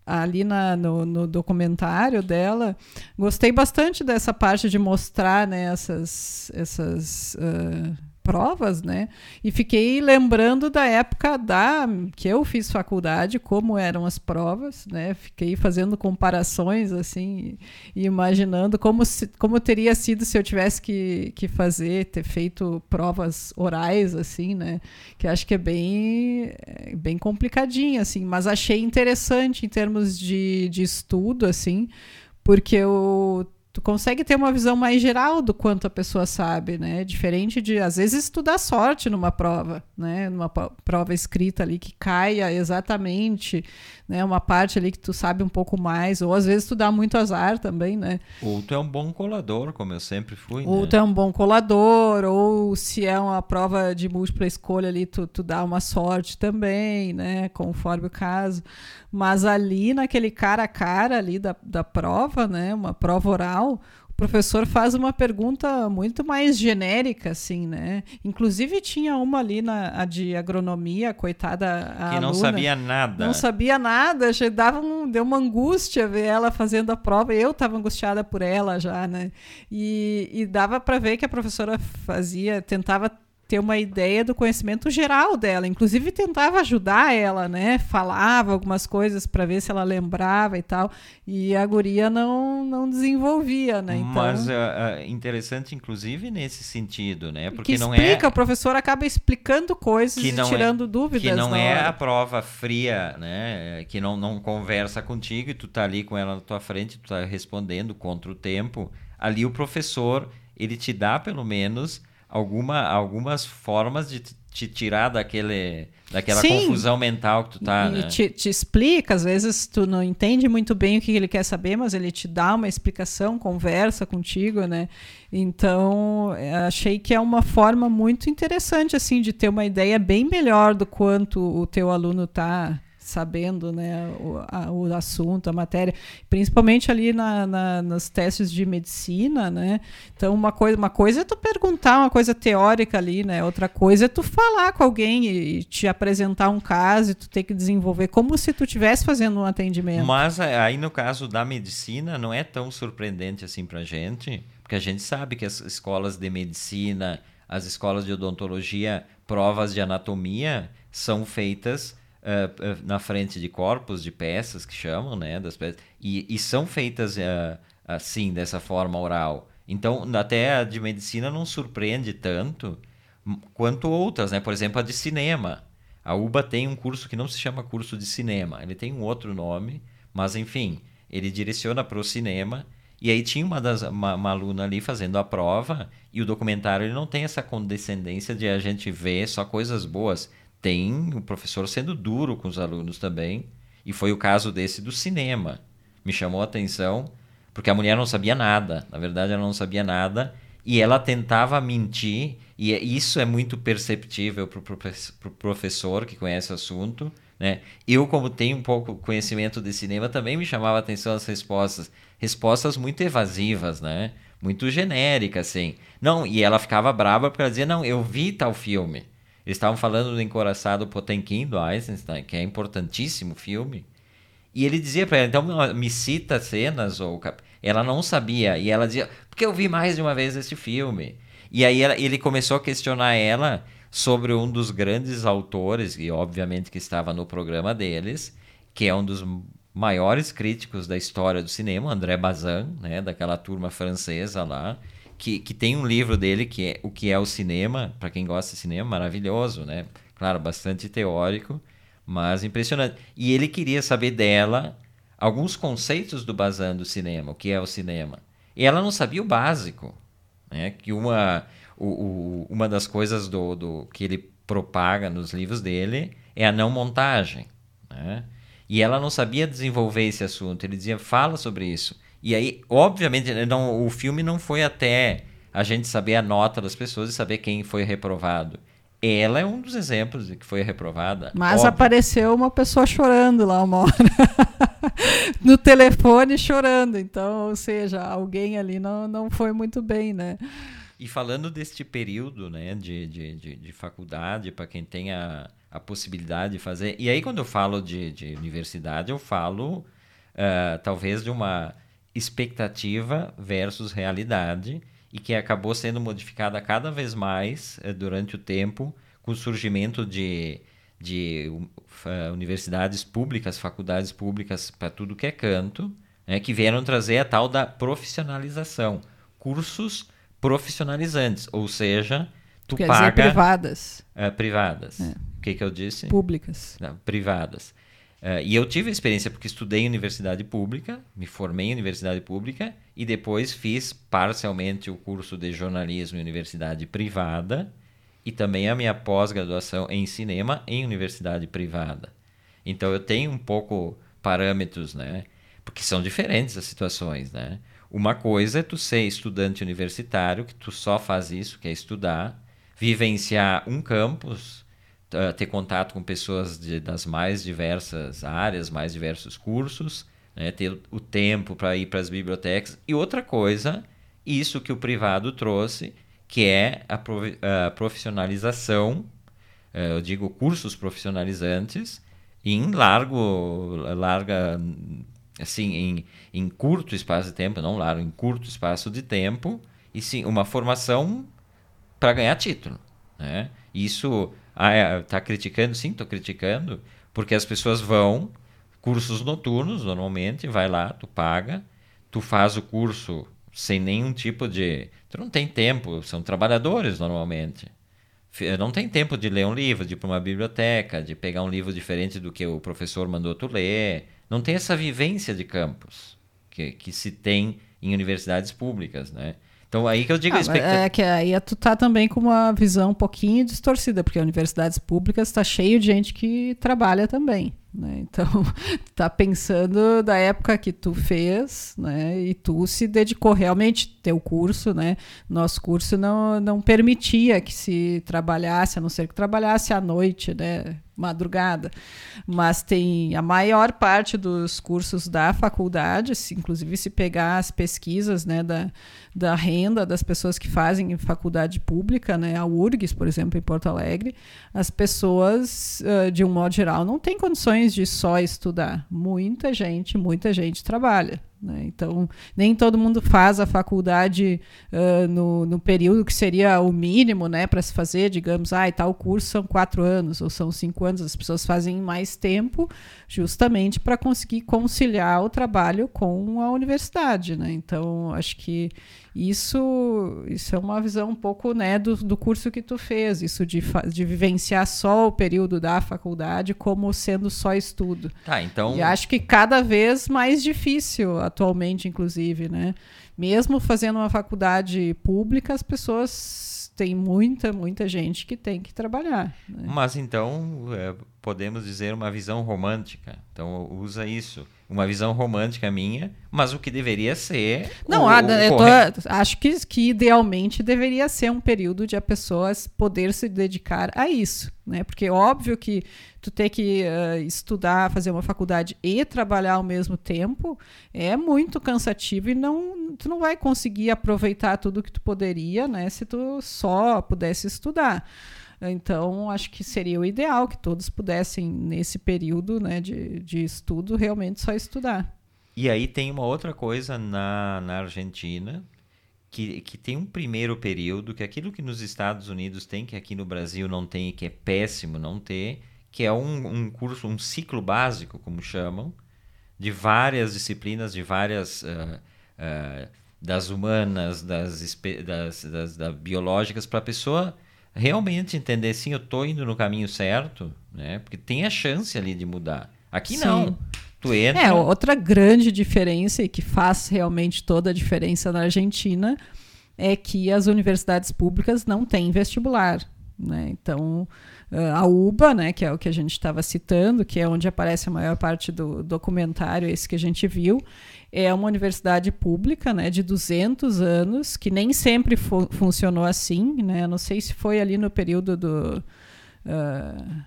ali na, no, no documentário dela, gostei bastante dessa parte de mostrar né, essas, essas ah, provas, né? E fiquei lembrando da época da que eu fiz faculdade, como eram as provas, né? Fiquei fazendo comparações assim e imaginando como, se, como teria sido se eu tivesse que, que fazer, ter feito provas orais, assim, né? Que acho que é bem, é bem complicadinho, assim, mas achei interessante em termos de, de estudo, assim, porque eu tu consegue ter uma visão mais geral do quanto a pessoa sabe, né? Diferente de, às vezes, tu dá sorte numa prova, né? Numa prova escrita ali que caia exatamente, né? Uma parte ali que tu sabe um pouco mais, ou às vezes tu dá muito azar também, né? Ou tu é um bom colador, como eu sempre fui, Ou né? tu é um bom colador, ou se é uma prova de múltipla escolha ali, tu, tu dá uma sorte também, né? Conforme o caso. Mas ali, naquele cara a cara ali da, da prova, né? Uma prova oral, professor faz uma pergunta muito mais genérica, assim, né? Inclusive tinha uma ali na a de agronomia, coitada a Que não aluna. sabia nada. Não sabia nada, achei- dava um, deu uma angústia ver ela fazendo a prova. Eu estava angustiada por ela já, né? E, e dava para ver que a professora fazia, tentava ter uma ideia do conhecimento geral dela, inclusive tentava ajudar ela, né? Falava algumas coisas para ver se ela lembrava e tal. E a guria não, não desenvolvia, né? Então, Mas ah, interessante, inclusive, nesse sentido, né? Porque que não explica, é o professor acaba explicando coisas Que e não é- tirando dúvidas. que não é hora. a prova fria, né? Que não, não conversa contigo e tu tá ali com ela na tua frente, tu tá respondendo contra o tempo. Ali o professor, ele te dá pelo menos alguma, algumas formas de te- tirar daquele, daquela Sim. confusão mental que tu tá, e né? te, te explica, às vezes tu não entende muito bem o que ele quer saber, mas ele te dá uma explicação, conversa contigo, né? Então, eh, achei que é uma forma muito interessante, assim, de ter uma ideia bem melhor do quanto o teu aluno tá sabendo né, o, a, o assunto, a matéria, principalmente ali na, na, nos testes de medicina, né? Então, uma coisa, uma coisa é tu perguntar uma coisa teórica ali, né? Outra coisa é tu falar com alguém e, e te apresentar um caso e tu ter que desenvolver como se tu estivesse fazendo um atendimento. Mas é, aí no caso da medicina não é tão surpreendente assim pra gente, porque a gente sabe que as escolas de medicina, as escolas de odontologia, provas de anatomia são feitas uh, na frente de corpos, de peças que chamam, né, das peças, e, e são feitas uh, assim, dessa forma oral. Então, até a de medicina não surpreende tanto quanto outras, né? Por exemplo, a de cinema. A UBA tem um curso que não se chama curso de cinema, ele tem um outro nome, mas enfim, ele direciona para o cinema. E aí tinha uma, das, uma, uma, aluna ali fazendo a prova e o documentário ele não tem essa condescendência de a gente ver só coisas boas. Tem o professor sendo duro com os alunos também. E foi o caso desse do cinema. Me chamou a atenção porque a mulher não sabia nada. Na verdade, ela não sabia nada e ela tentava mentir, e é, isso é muito perceptível para o professor que conhece o assunto. Né? Eu, como tenho um pouco conhecimento de cinema, também me chamava a atenção as respostas. Respostas muito evasivas, né? muito genéricas, assim. Não, e ela ficava brava porque ela dizia: Não, eu vi tal filme. Eles estavam falando do Encoraçado Potemkin, do Eisenstein, que é importantíssimo filme. E ele dizia para ela: Então, me cita cenas ou ela não sabia. E ela dizia, porque eu vi mais de uma vez esse filme. E aí ela, ele começou a questionar ela sobre um dos grandes autores, e obviamente que estava no programa deles, que é um dos maiores críticos da história do cinema, André Bazin, né, daquela turma francesa lá, que, que tem um livro dele que é O que é o cinema, para quem gosta de cinema, maravilhoso, né? Claro, bastante teórico, mas impressionante. E ele queria saber dela alguns conceitos do Bazan do cinema, o que é o cinema. E ela não sabia o básico, né? Que uma, o, o, uma das coisas do, do que ele propaga nos livros dele é a não montagem, né? E ela não sabia desenvolver esse assunto. Ele dizia, fala sobre isso. E aí, obviamente, não, o filme não foi até a gente saber a nota das pessoas e saber quem foi reprovado. Ela é um dos exemplos de que foi reprovada. Mas óbvio. apareceu uma pessoa chorando lá uma hora. no telefone chorando. Então, ou seja, alguém ali não, não foi muito bem, né? E falando deste período né, de, de, de, de faculdade, para quem tem a, a possibilidade de fazer. E aí, quando eu falo de, de universidade, eu falo uh, talvez de uma expectativa versus realidade e que acabou sendo modificada cada vez mais uh, durante o tempo com o surgimento de de uh, universidades públicas, faculdades públicas para tudo que é canto, né, que vieram trazer a tal da profissionalização, cursos profissionalizantes, ou seja, tu Quer paga dizer, privadas. Uh, privadas. É. O que que eu disse? Públicas. Não, privadas. Uh, e eu tive experiência porque estudei em universidade pública, me formei em universidade pública e depois fiz parcialmente o curso de jornalismo em universidade privada e também a minha pós-graduação em cinema em universidade privada. Então eu tenho um pouco parâmetros, né? Porque são diferentes as situações, né? Uma coisa é tu ser estudante universitário, que tu só faz isso, que é estudar, vivenciar um campus, ter contato com pessoas de, das mais diversas áreas, mais diversos cursos, né? ter o tempo para ir para as bibliotecas. E outra coisa, isso que o privado trouxe, que é a, profissionalização, eh, eu digo cursos profissionalizantes, em largo, larga, assim, em, em curto espaço de tempo, não largo, em curto espaço de tempo, e sim, uma formação para ganhar título. Né? Isso ah, criticando? Sim, estou criticando, porque as pessoas vão, cursos noturnos, normalmente, vai lá, tu paga, tu faz o curso sem nenhum tipo de. Tu não tem tempo, são trabalhadores normalmente. Não tem tempo de ler um livro, de ir para uma biblioteca, de pegar um livro diferente do que o professor mandou tu ler. Não tem essa vivência de campus que, que se tem em universidades públicas, né? Então aí que eu digo ah, É que aí tu tá também com uma visão um pouquinho distorcida, porque universidades públicas está cheio de gente que trabalha também. Né? Então, tá pensando da época que tu fez, né? E tu se dedicou realmente teu curso, né? Nosso curso não, não permitia que se trabalhasse, a não ser que trabalhasse à noite, né? madrugada, mas tem a maior parte dos cursos da faculdade, se, inclusive se pegar as pesquisas né, da, da renda das pessoas que fazem faculdade pública, né, a URGS, por exemplo, em Porto Alegre, as pessoas, de um modo geral, não têm condições de só estudar. Muita gente, muita gente trabalha. Né? Então, nem todo mundo faz a faculdade uh, no, no, período que seria o mínimo né, para se fazer, digamos, ah, e tal curso são quatro anos ou são cinco anos. As pessoas fazem mais tempo justamente para conseguir conciliar o trabalho com a universidade. Né? Então, acho que isso, isso é uma visão um pouco né, do, do curso que tu fez, isso de, de vivenciar só o período da faculdade como sendo só estudo. Tá, então... E acho que cada vez mais difícil atualmente, inclusive, né? Mesmo fazendo uma faculdade pública, as pessoas têm muita, muita gente que tem que trabalhar. Né? Mas então, é, podemos dizer uma visão romântica. Então, usa isso uma visão romântica minha, mas o que deveria ser. Não, o, a, o eu tô, acho que, que idealmente deveria ser um período de a pessoa poder se dedicar a isso, né? Porque óbvio que tu ter que uh, estudar, fazer uma faculdade e trabalhar ao mesmo tempo é muito cansativo e não, tu não vai conseguir aproveitar tudo que tu poderia, né? Se tu só pudesse estudar. Então, acho que seria o ideal que todos pudessem, nesse período né, de, de estudo, realmente só estudar. E aí tem uma outra coisa na, na Argentina, que, que tem um primeiro período, que é aquilo que nos Estados Unidos tem, que aqui no Brasil não tem, e que é péssimo não ter, que é um, um curso, um ciclo básico, como chamam, de várias disciplinas, de várias. Uh, uh, das humanas, das, das, das, das biológicas, para a pessoa realmente entender sim, eu estou indo no caminho certo, né? Porque tem a chance ali de mudar. Aqui sim. não. Tu entra... É, outra grande diferença e que faz realmente toda a diferença na Argentina é que as universidades públicas não têm vestibular. Né? Então, a UBA, né, que é o que a gente estava citando, que é onde aparece a maior parte do documentário, esse que a gente viu, é uma universidade pública, né, de 200 anos, que nem sempre fu funcionou assim, né? Não sei se foi ali no período do uh,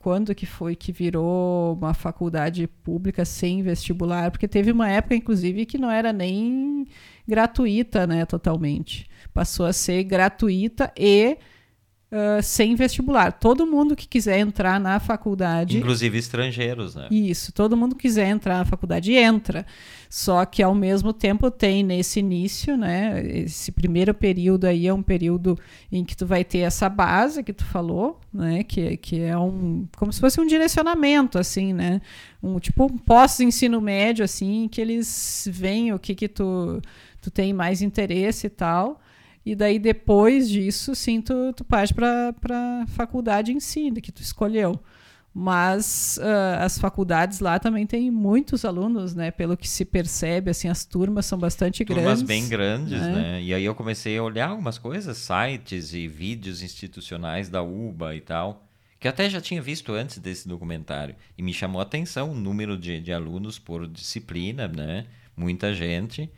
quando que foi que virou uma faculdade pública sem vestibular, porque teve uma época, inclusive, que não era nem gratuita, né, totalmente. Passou a ser gratuita e uh, sem vestibular. Todo mundo que quiser entrar na faculdade. Inclusive estrangeiros, né? Isso, todo mundo que quiser entrar na faculdade entra. Só que ao mesmo tempo tem nesse início, né? Esse primeiro período aí é um período em que tu vai ter essa base que tu falou, né? Que, que é um. como se fosse um direcionamento, assim, né? Um tipo um pós-ensino médio, assim, que eles veem o que, que tu, tu tem mais interesse e tal. E daí, depois disso, sim, tu, tu parte para a faculdade em si, que tu escolheu. Mas uh, as faculdades lá também têm muitos alunos, né? Pelo que se percebe, assim, as turmas são bastante turmas grandes. Turmas bem grandes, né? né? E aí eu comecei a olhar algumas coisas, sites e vídeos institucionais da UBA e tal, que até já tinha visto antes desse documentário. E me chamou a atenção o número de, de alunos por disciplina, né? Muita gente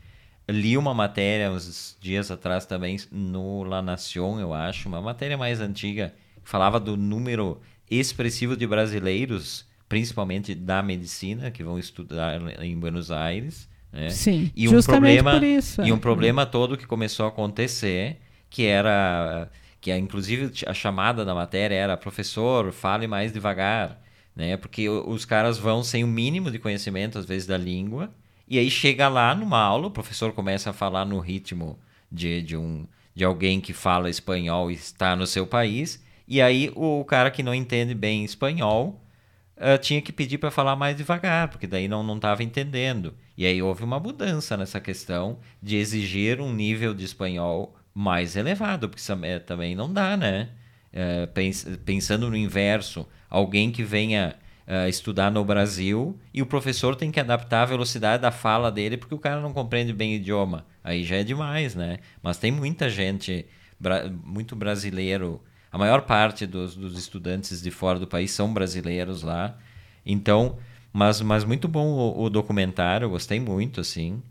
li uma matéria uns dias atrás também no La Nación, eu acho, uma matéria mais antiga, que falava do número expressivo de brasileiros, principalmente da medicina, que vão estudar em Buenos Aires. Né? Sim, e um problema, por isso. E um é. problema todo que começou a acontecer, que era que inclusive a chamada da matéria era professor, fale mais devagar, né? Porque os caras vão sem o mínimo de conhecimento às vezes da língua e aí chega lá numa aula, o professor começa a falar no ritmo de, de, um, de alguém que fala espanhol e está no seu país. E aí o cara que não entende bem espanhol uh, tinha que pedir para falar mais devagar, porque daí não estava entendendo. E aí houve uma mudança nessa questão de exigir um nível de espanhol mais elevado, porque é, também não dá, né? Uh, pens pensando no inverso, alguém que venha uh, estudar no Brasil e o professor tem que adaptar a velocidade da fala dele porque o cara não compreende bem o idioma. Aí já é demais, né? Mas tem muita gente, bra muito brasileiro. A maior parte dos, dos estudantes de fora do país são brasileiros lá. Então, mas, mas muito bom o, o documentário, gostei muito, assim.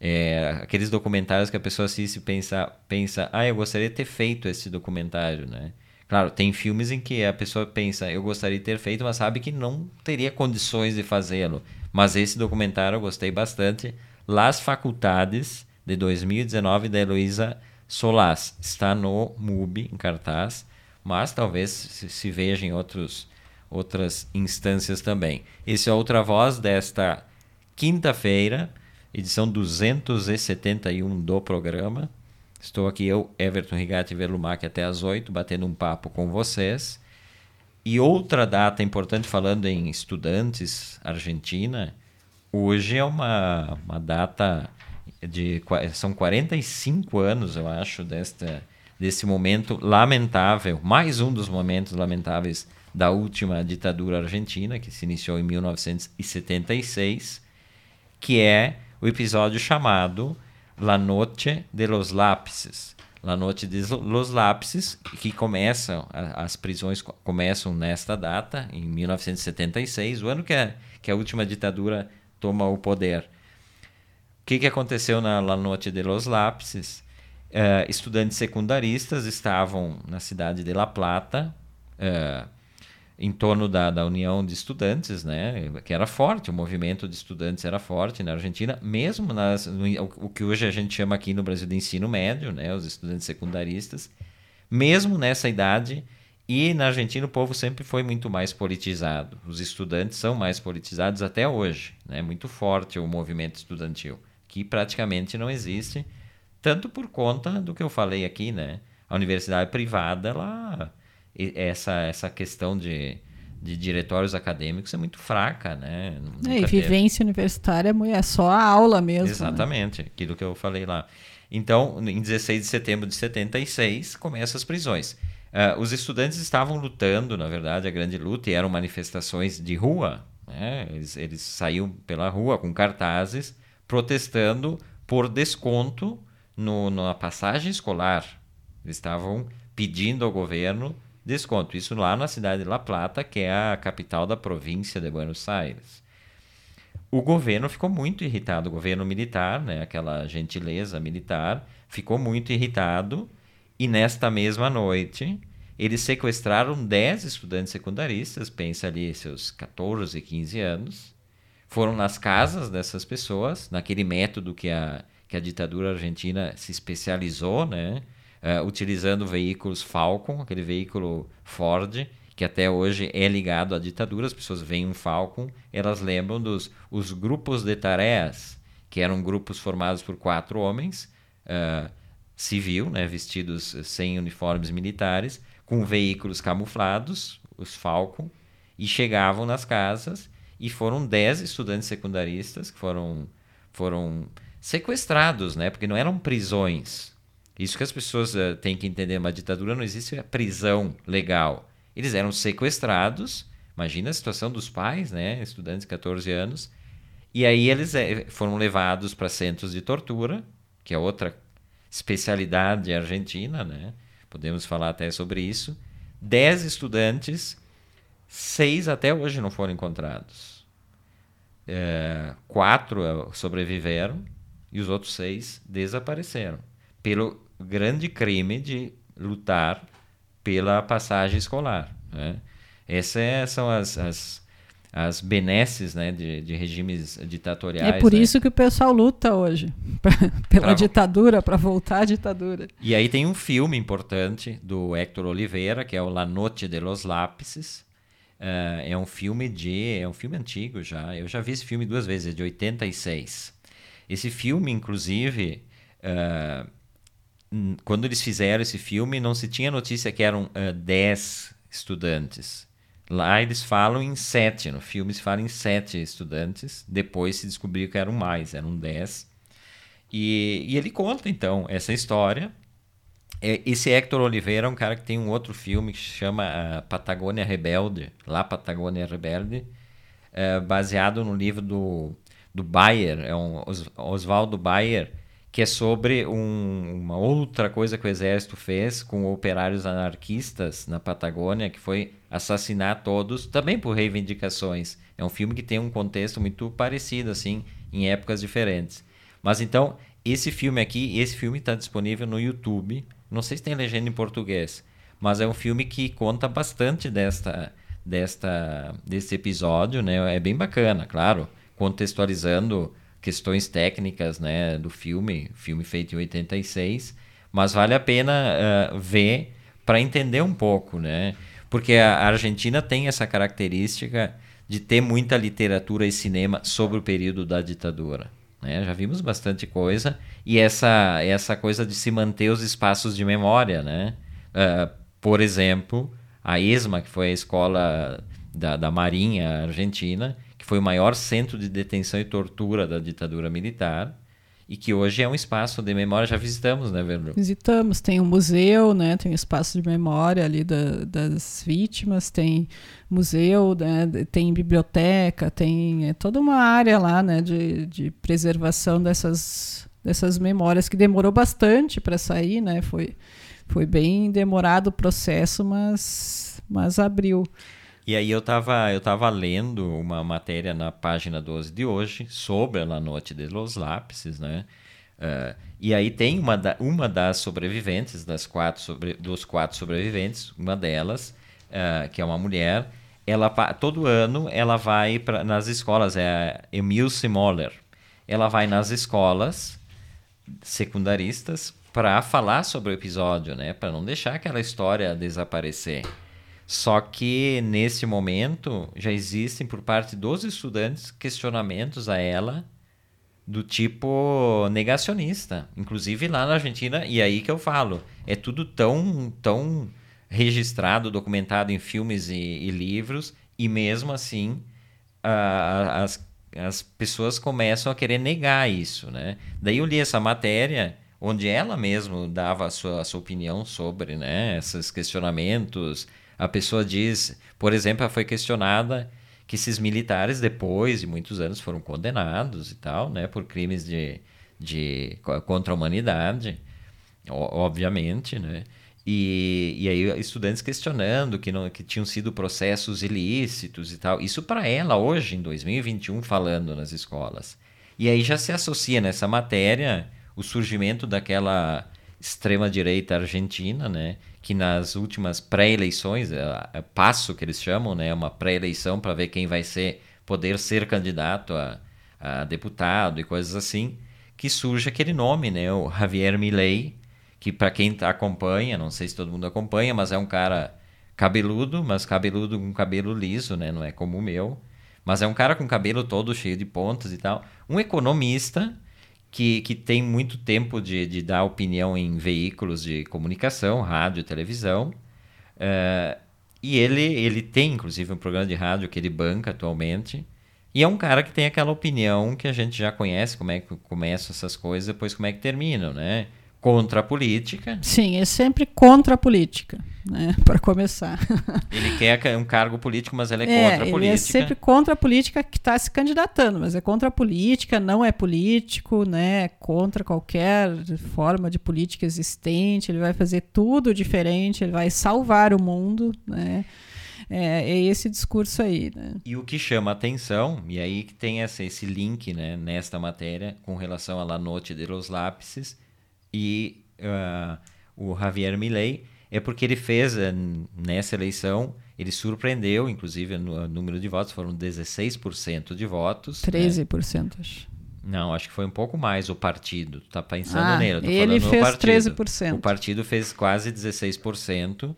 É, aqueles documentários que a pessoa assiste e pensa, pensa, ah, eu gostaria de ter feito esse documentário, né? Claro, tem filmes em que a pessoa pensa, eu gostaria de ter feito, mas sabe que não teria condições de fazê-lo. Mas esse documentário eu gostei bastante. Las Faculdades, de 2019, da Heloísa Solas. Está no MUBI, em cartaz, mas talvez se, veja em outros, outras instâncias também. Esse é Outra Voz desta quinta-feira, edição 271 do programa. Estou aqui eu, Everton Rigatti Velumac, até às 8, batendo um papo com vocês. E outra data importante, falando em estudantes, Argentina, hoje é uma, uma data de. São 45 anos, eu acho, desta, desse momento lamentável, mais um dos momentos lamentáveis da última ditadura argentina, que se iniciou em 1976, que é o episódio chamado La Noche de los Lápices. La Noche de los Lápices, que começam, as prisões começam nesta data, em 1976, o ano que a, que a última ditadura toma o poder. O que, que aconteceu na La Noche de los Lápices? Uh, estudantes secundaristas estavam na cidade de La Plata, uh, em torno da, da União de Estudantes, né, que era forte, o movimento de estudantes era forte na Argentina, mesmo nas, no, o que hoje a gente chama aqui no Brasil de ensino médio, né, os estudantes secundaristas, mesmo nessa idade, e na Argentina o povo sempre foi muito mais politizado. Os estudantes são mais politizados até hoje, né, muito forte o movimento estudantil, que praticamente não existe, tanto por conta do que eu falei aqui, né, a universidade privada, ela essa, essa questão de, de diretórios acadêmicos é muito fraca, né? É, e vivência teve. universitária é só a aula mesmo. Né? Exatamente, né? aquilo que eu falei lá. Então, em 16 de setembro de 76, começam as prisões. Uh, os estudantes estavam lutando, na verdade, a grande luta, e eram manifestações de rua. Né? Eles, eles saíam pela rua com cartazes protestando por desconto no, na passagem escolar. Eles estavam pedindo ao governo desconto. Isso lá na cidade de La Plata, que é a capital da província de Buenos Aires. O governo ficou muito irritado, o governo militar, né, aquela gentileza militar, ficou muito irritado e nesta mesma noite eles sequestraram 10 estudantes secundaristas, pensa ali seus 14, 15 anos, foram nas casas dessas pessoas, naquele método que a, que a ditadura argentina se especializou, né? Uh, utilizando veículos Falcon, aquele veículo Ford, que até hoje é ligado à ditadura. As pessoas veem um Falcon, elas lembram dos os grupos de tarefas, que eram grupos formados por quatro homens, uh, civil, né, vestidos sem uniformes militares, com veículos camuflados, os Falcon, e chegavam nas casas e foram dez estudantes secundaristas que foram, foram sequestrados, né, porque não eram prisões, isso que as pessoas uh, têm que entender. Uma ditadura não existe prisão legal. Eles eram sequestrados. Imagina a situação dos pais, né? Estudantes de 14 anos. E aí eles é, foram levados para centros de tortura, que é outra especialidade argentina, né? Podemos falar até sobre isso. Dez estudantes, seis até hoje não foram encontrados. É, quatro sobreviveram e os outros seis desapareceram pelo grande crime de lutar pela passagem escolar. Né? Essas é, são as, as, as benesses né, de, de regimes ditatoriais. É por né? isso que o pessoal luta hoje, pela pra... ditadura, para voltar à ditadura. E aí tem um filme importante do Héctor Oliveira, que é o La Noche de los Lápices. Uh, é um filme de. É um filme antigo já. Eu já vi esse filme duas vezes, é de 86. Esse filme, inclusive, uh, Hum, quando eles fizeram esse filme, não se tinha notícia que eram uh, 10 estudantes. Lá eles falam em 7, no filme se fala em 7 estudantes. Depois se descobriu que eram mais, eram 10. E, e ele conta, então, essa história. É, esse Hector Oliveira é um cara que tem um outro filme que se chama uh, Patagônia Rebelde, lá Patagônia Rebelde, uh, baseado no livro do, do Bayer, é um Os, Oswaldo Bayer, que é sobre um- uma outra coisa que o exército fez com operários anarquistas na Patagônia, que foi assassinar todos, também por reivindicações. É um filme que tem um contexto muito parecido, assim, em épocas diferentes. Mas então, esse filme aqui, esse filme está disponível no YouTube. Não sei se tem legenda em português, mas é um filme que conta bastante desta, desta, desse episódio, né? É bem bacana, claro, contextualizando questões técnicas, né, do filme, filme feito em 86, mas vale a pena ah, ver para entender um pouco, né? Porque a Argentina tem essa característica de ter muita literatura e cinema sobre o período da ditadura. Né? Já vimos bastante coisa e essa essa coisa de se manter os espaços de memória, né? Ah, por exemplo, a ESMA, que foi a escola da, da Marinha Argentina, foi o maior centro de detenção e tortura da ditadura militar e que hoje é um espaço de memória. Já visitamos, né, Verlu? Visitamos, tem um museu, né? Tem um espaço de memória ali da- das vítimas, tem museu, né? tem biblioteca, tem é, toda uma área lá, né? De, de preservação dessas, dessas memórias que demorou bastante para sair, né? Foi, foi bem demorado o processo, mas, mas abriu. E aí eu estava eu tava lendo uma matéria na página 12 de hoje sobre a Noite de los Lápices, né? Eh, e aí tem uma, da, uma das sobreviventes, das quatro sobre, dos quatro sobreviventes, uma delas, eh, que é uma mulher, ela todo ano ela vai pra, nas escolas, é a Emilce Moller. Ela vai nas escolas secundaristas para falar sobre o episódio, né? Para não deixar aquela história desaparecer. Só que nesse momento já existem por parte dos estudantes questionamentos a ela do tipo negacionista, inclusive lá na Argentina, e aí que eu falo, é tudo tão tão registrado, documentado em filmes e, e livros, e mesmo assim a- as, as pessoas começam a querer negar isso, né? Daí eu li essa matéria onde ela mesmo dava a sua, a sua opinião sobre, né, esses questionamentos. A pessoa diz, por exemplo, ela foi questionada que esses militares depois de muitos anos foram condenados e tal, né, por crimes de, de co- contra a humanidade, obviamente, né? E, e aí estudantes questionando que, não, que tinham sido processos ilícitos e tal. Isso para ela hoje, em 2021, falando nas escolas. E aí já se associa nessa matéria o surgimento daquela extrema-direita argentina, né? Que nas últimas pré-eleições, é, é passo que eles chamam, né? Uma pré-eleição para ver quem vai ser, poder ser candidato a, a deputado e coisas assim, que surge aquele nome, né? O Javier Milei, que para quem tá- acompanha, não sei se todo mundo acompanha, mas é um cara cabeludo, mas cabeludo com cabelo liso, né? Não é como o meu. Mas é um cara com cabelo todo cheio de pontas e tal. Um economista que, que tem muito tempo de, de dar opinião em veículos de comunicação, rádio, televisão. Eh, e ele, ele tem, inclusive, um programa de rádio que ele banca atualmente. E é um cara que tem aquela opinião que a gente já conhece, como é que começam essas coisas, depois como é que terminam, né? Contra a política. Sim, é sempre contra a política, né? Para começar. Ele quer um cargo político, mas ele é, É, contra a ele política. é sempre contra a política que está se candidatando, mas é contra a política, não é político, né? É contra qualquer forma de política existente, ele vai fazer tudo diferente, ele vai salvar o mundo, né? É, é esse discurso aí, né? E o que chama atenção, e aí que tem essa, esse link né, nesta matéria com relação à La Noite de los Lápices e ah, o Javier Milei, é porque ele fez eh, nessa eleição, ele surpreendeu, inclusive no o número de votos, foram 16% de votos. né? 13%, acho. Não, acho que foi um pouco mais o partido. Tu tá pensando Ah, nele. eu tô ele falando no fez partido. 13%. O partido fez quase 16%.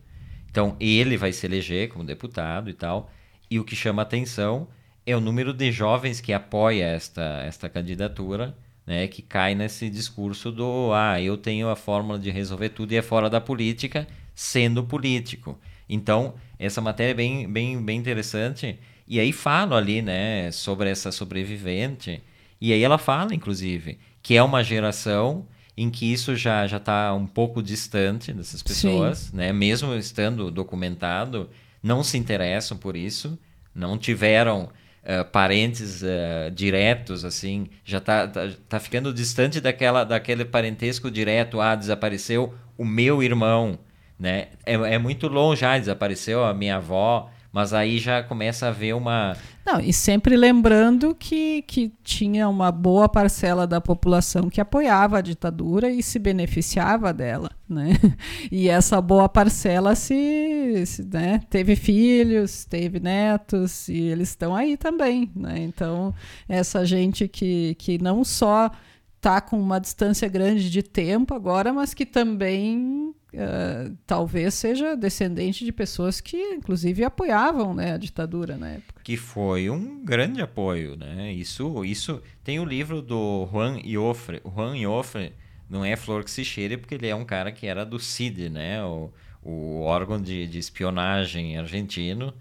Então, ele vai se eleger como deputado e tal. E o que chama atenção é o número de jovens que apoia esta, esta candidatura, né, que cai nesse discurso do ah, eu tenho a fórmula de resolver tudo e é fora da política, sendo político. Então, essa matéria é bem, bem, bem interessante. E aí falo ali, né, sobre essa sobrevivente. E aí ela fala, inclusive, que é uma geração em que isso já já está um pouco distante dessas pessoas, né? Mesmo estando documentado, não se interessam por isso, não tiveram eh, parentes eh, diretos, assim, já tá, tá, tá ficando distante daquela, daquele parentesco direto, ah, desapareceu o meu irmão, né? É, é muito longe, ah, desapareceu a minha avó, mas aí já começa a haver uma... Não, e sempre lembrando que, que tinha uma boa parcela da população que apoiava a ditadura e se beneficiava dela, né? E essa boa parcela se, se né, teve filhos, teve netos e eles estão aí também, né? Então, essa gente que, que não só está com uma distância grande de tempo agora, mas que também uh, talvez seja descendente de pessoas que, inclusive, apoiavam né, a ditadura na época. Que foi um grande apoio, né? Isso, isso tem o livro do Juan Iofre. O Juan Iofre não é flor que se cheire porque ele é um cara que era do CID, né? O, o órgão de, de espionagem argentino.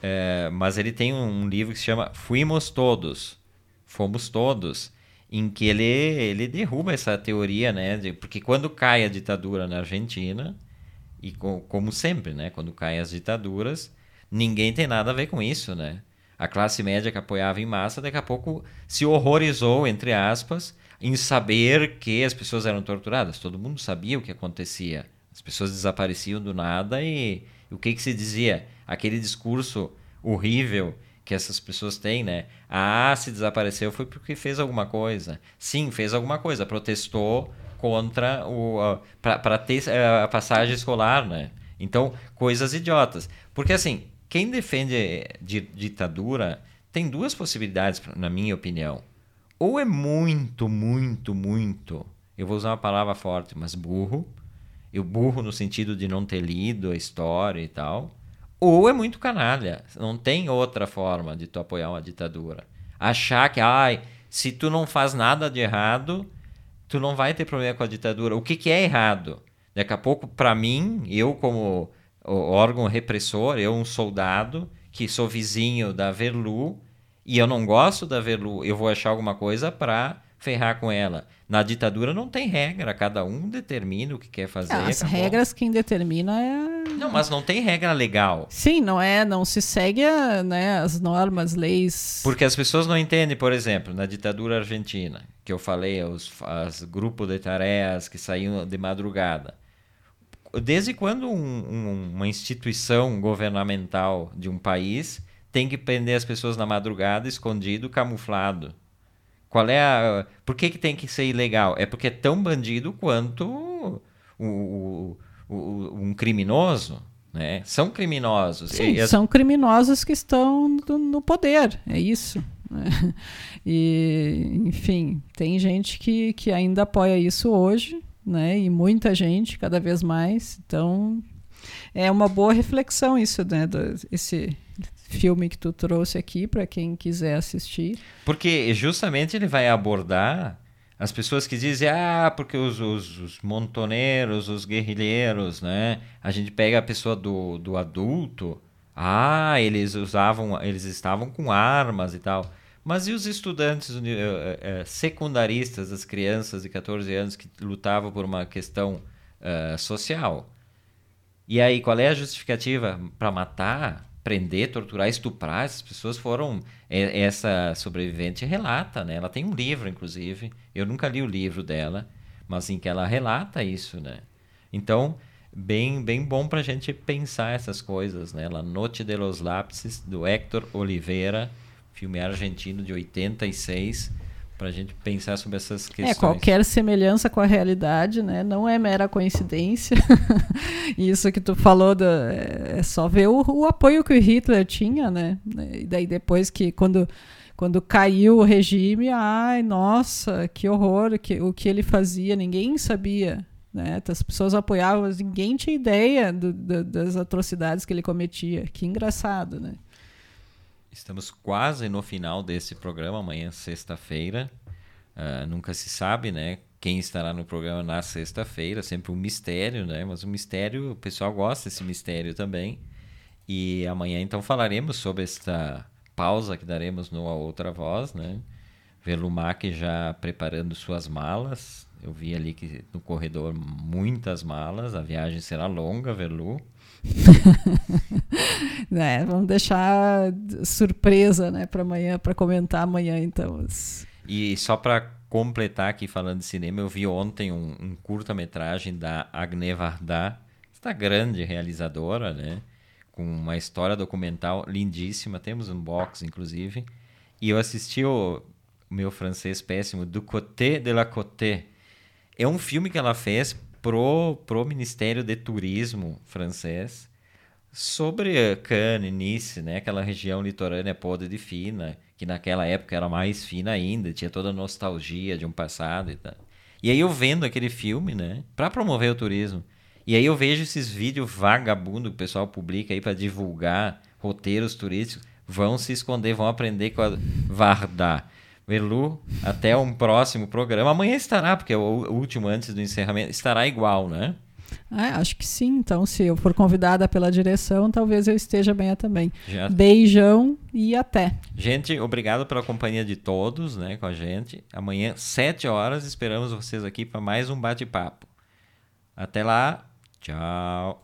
É, mas ele tem um livro que se chama Fuimos Todos. Fomos Todos em que ele, ele derruba essa teoria, né? De, porque quando cai a ditadura na Argentina, e co, como sempre, né? Quando caem as ditaduras, ninguém tem nada a ver com isso, né? A classe média que apoiava em massa, daqui a pouco se horrorizou, entre aspas, em saber que as pessoas eram torturadas. Todo mundo sabia o que acontecia. As pessoas desapareciam do nada e, e o que, que se dizia? Aquele discurso horrível que essas pessoas têm, né? Ah, se desapareceu foi porque fez alguma coisa. Sim, fez alguma coisa, protestou contra o para ter eh, a passagem escolar, né? Então, coisas idiotas. Porque assim, quem defende ditadura tem duas possibilidades, na minha opinião. Ou é muito, muito, muito, eu vou usar uma palavra forte, mas burro. Eu burro no sentido de não ter lido a história e tal ou é muito canalha. Não tem outra forma de tu apoiar uma ditadura. Achar que, ai, se tu não faz nada de errado, tu não vai ter problema com a ditadura. O que, que é errado? Daqui a pouco, para mim, eu como órgão repressor, eu um soldado que sou vizinho da Verlu e eu não gosto da Verlu, eu vou achar alguma coisa para ferrar com ela. Na ditadura não tem regra, cada um determina o que quer fazer. Ah, as regras quem determina é. Não, mas não tem regra legal. Sim, não é, não se segue né, as normas, leis. Porque as pessoas não entendem, por exemplo, na ditadura argentina, que eu falei, os, os grupos de tarefas que saíam de madrugada. Desde quando um, um, uma instituição governamental de um país tem que prender as pessoas na madrugada, escondido, camuflado? Qual é a. Por que, que tem que ser ilegal? É porque é tão bandido quanto o, o, um criminoso. Né? São criminosos. Sim, as... são criminosos que estão no, no poder, é isso. Né? E, enfim, tem gente que, que ainda apoia isso hoje, né? E muita gente, cada vez mais. Então, é uma boa reflexão isso, né? Do, esse, filme que tu trouxe aqui para quem quiser assistir. Porque justamente ele vai abordar as pessoas que dizem, ah, porque os, os, os, montoneiros, os guerrilheiros, né? A gente pega a pessoa do, do adulto, ah, eles usavam, eles estavam com armas e tal. Mas e os estudantes uh, uh, secundaristas, as crianças de 14 anos que lutavam por uma questão uh, social? E aí, qual é a justificativa para matar? Prender, torturar, estuprar. Essas pessoas foram. É, essa sobrevivente relata, né? Ela tem um livro, inclusive. Eu nunca li o livro dela, mas em que ela relata isso, né? Então, bem, bem bom para a gente pensar essas coisas, né? La Noite de los Lápices, do Héctor Oliveira, filme argentino de 86 para a gente pensar sobre essas é, questões. É, qualquer semelhança com a realidade, né? Não é mera coincidência. Isso que tu falou, do, é, é só ver o, o, apoio que o Hitler tinha, né? E daí depois que, quando, quando caiu o regime, ai, nossa, que horror, que, o que ele fazia, ninguém sabia. Né? As pessoas apoiavam, mas ninguém tinha ideia do, do, das atrocidades que ele cometia. Que engraçado, né? Estamos quase no final desse programa, amanhã, sexta-feira. Uh, nunca se sabe, né? Quem estará no programa na sexta-feira, sempre um mistério, né? Mas o mistério, o pessoal gosta desse mistério também. E amanhã, então, falaremos sobre esta pausa que daremos no A Outra Voz, né? Velumac já preparando suas malas. Eu vi ali que no corredor muitas malas. A viagem será longa, Velu. né, vamos deixar surpresa, né, para amanhã, para comentar amanhã, então. E só para completar aqui falando de cinema, eu vi ontem um, um curta-metragem da Agne Varda, esta grande realizadora, né? Com uma história documental lindíssima, temos um box, inclusive. E eu assisti o, meu francês péssimo, Do Côté de la Côté. É um filme que ela fez pro, pro Ministério de Turismo francês sobre Cannes, Nice, né? Aquela região litorânea podre de fina, que naquela época era mais fina ainda, tinha toda a nostalgia de um passado e tal. E aí eu vendo aquele filme, né, para promover o turismo. E aí eu vejo esses vídeos vagabundo que o pessoal publica aí para divulgar roteiros turísticos, vão se esconder, vão aprender com a Vardar. Velu, até um próximo programa. Amanhã estará, porque é o último antes do encerramento, estará igual, né? É, acho que sim. Então, se eu for convidada pela direção, talvez eu esteja bem também. Já. Beijão e até. Gente, obrigado pela companhia de todos, né, com a gente. Amanhã, sete horas, esperamos vocês aqui para mais um bate-papo. Até lá. Tchau.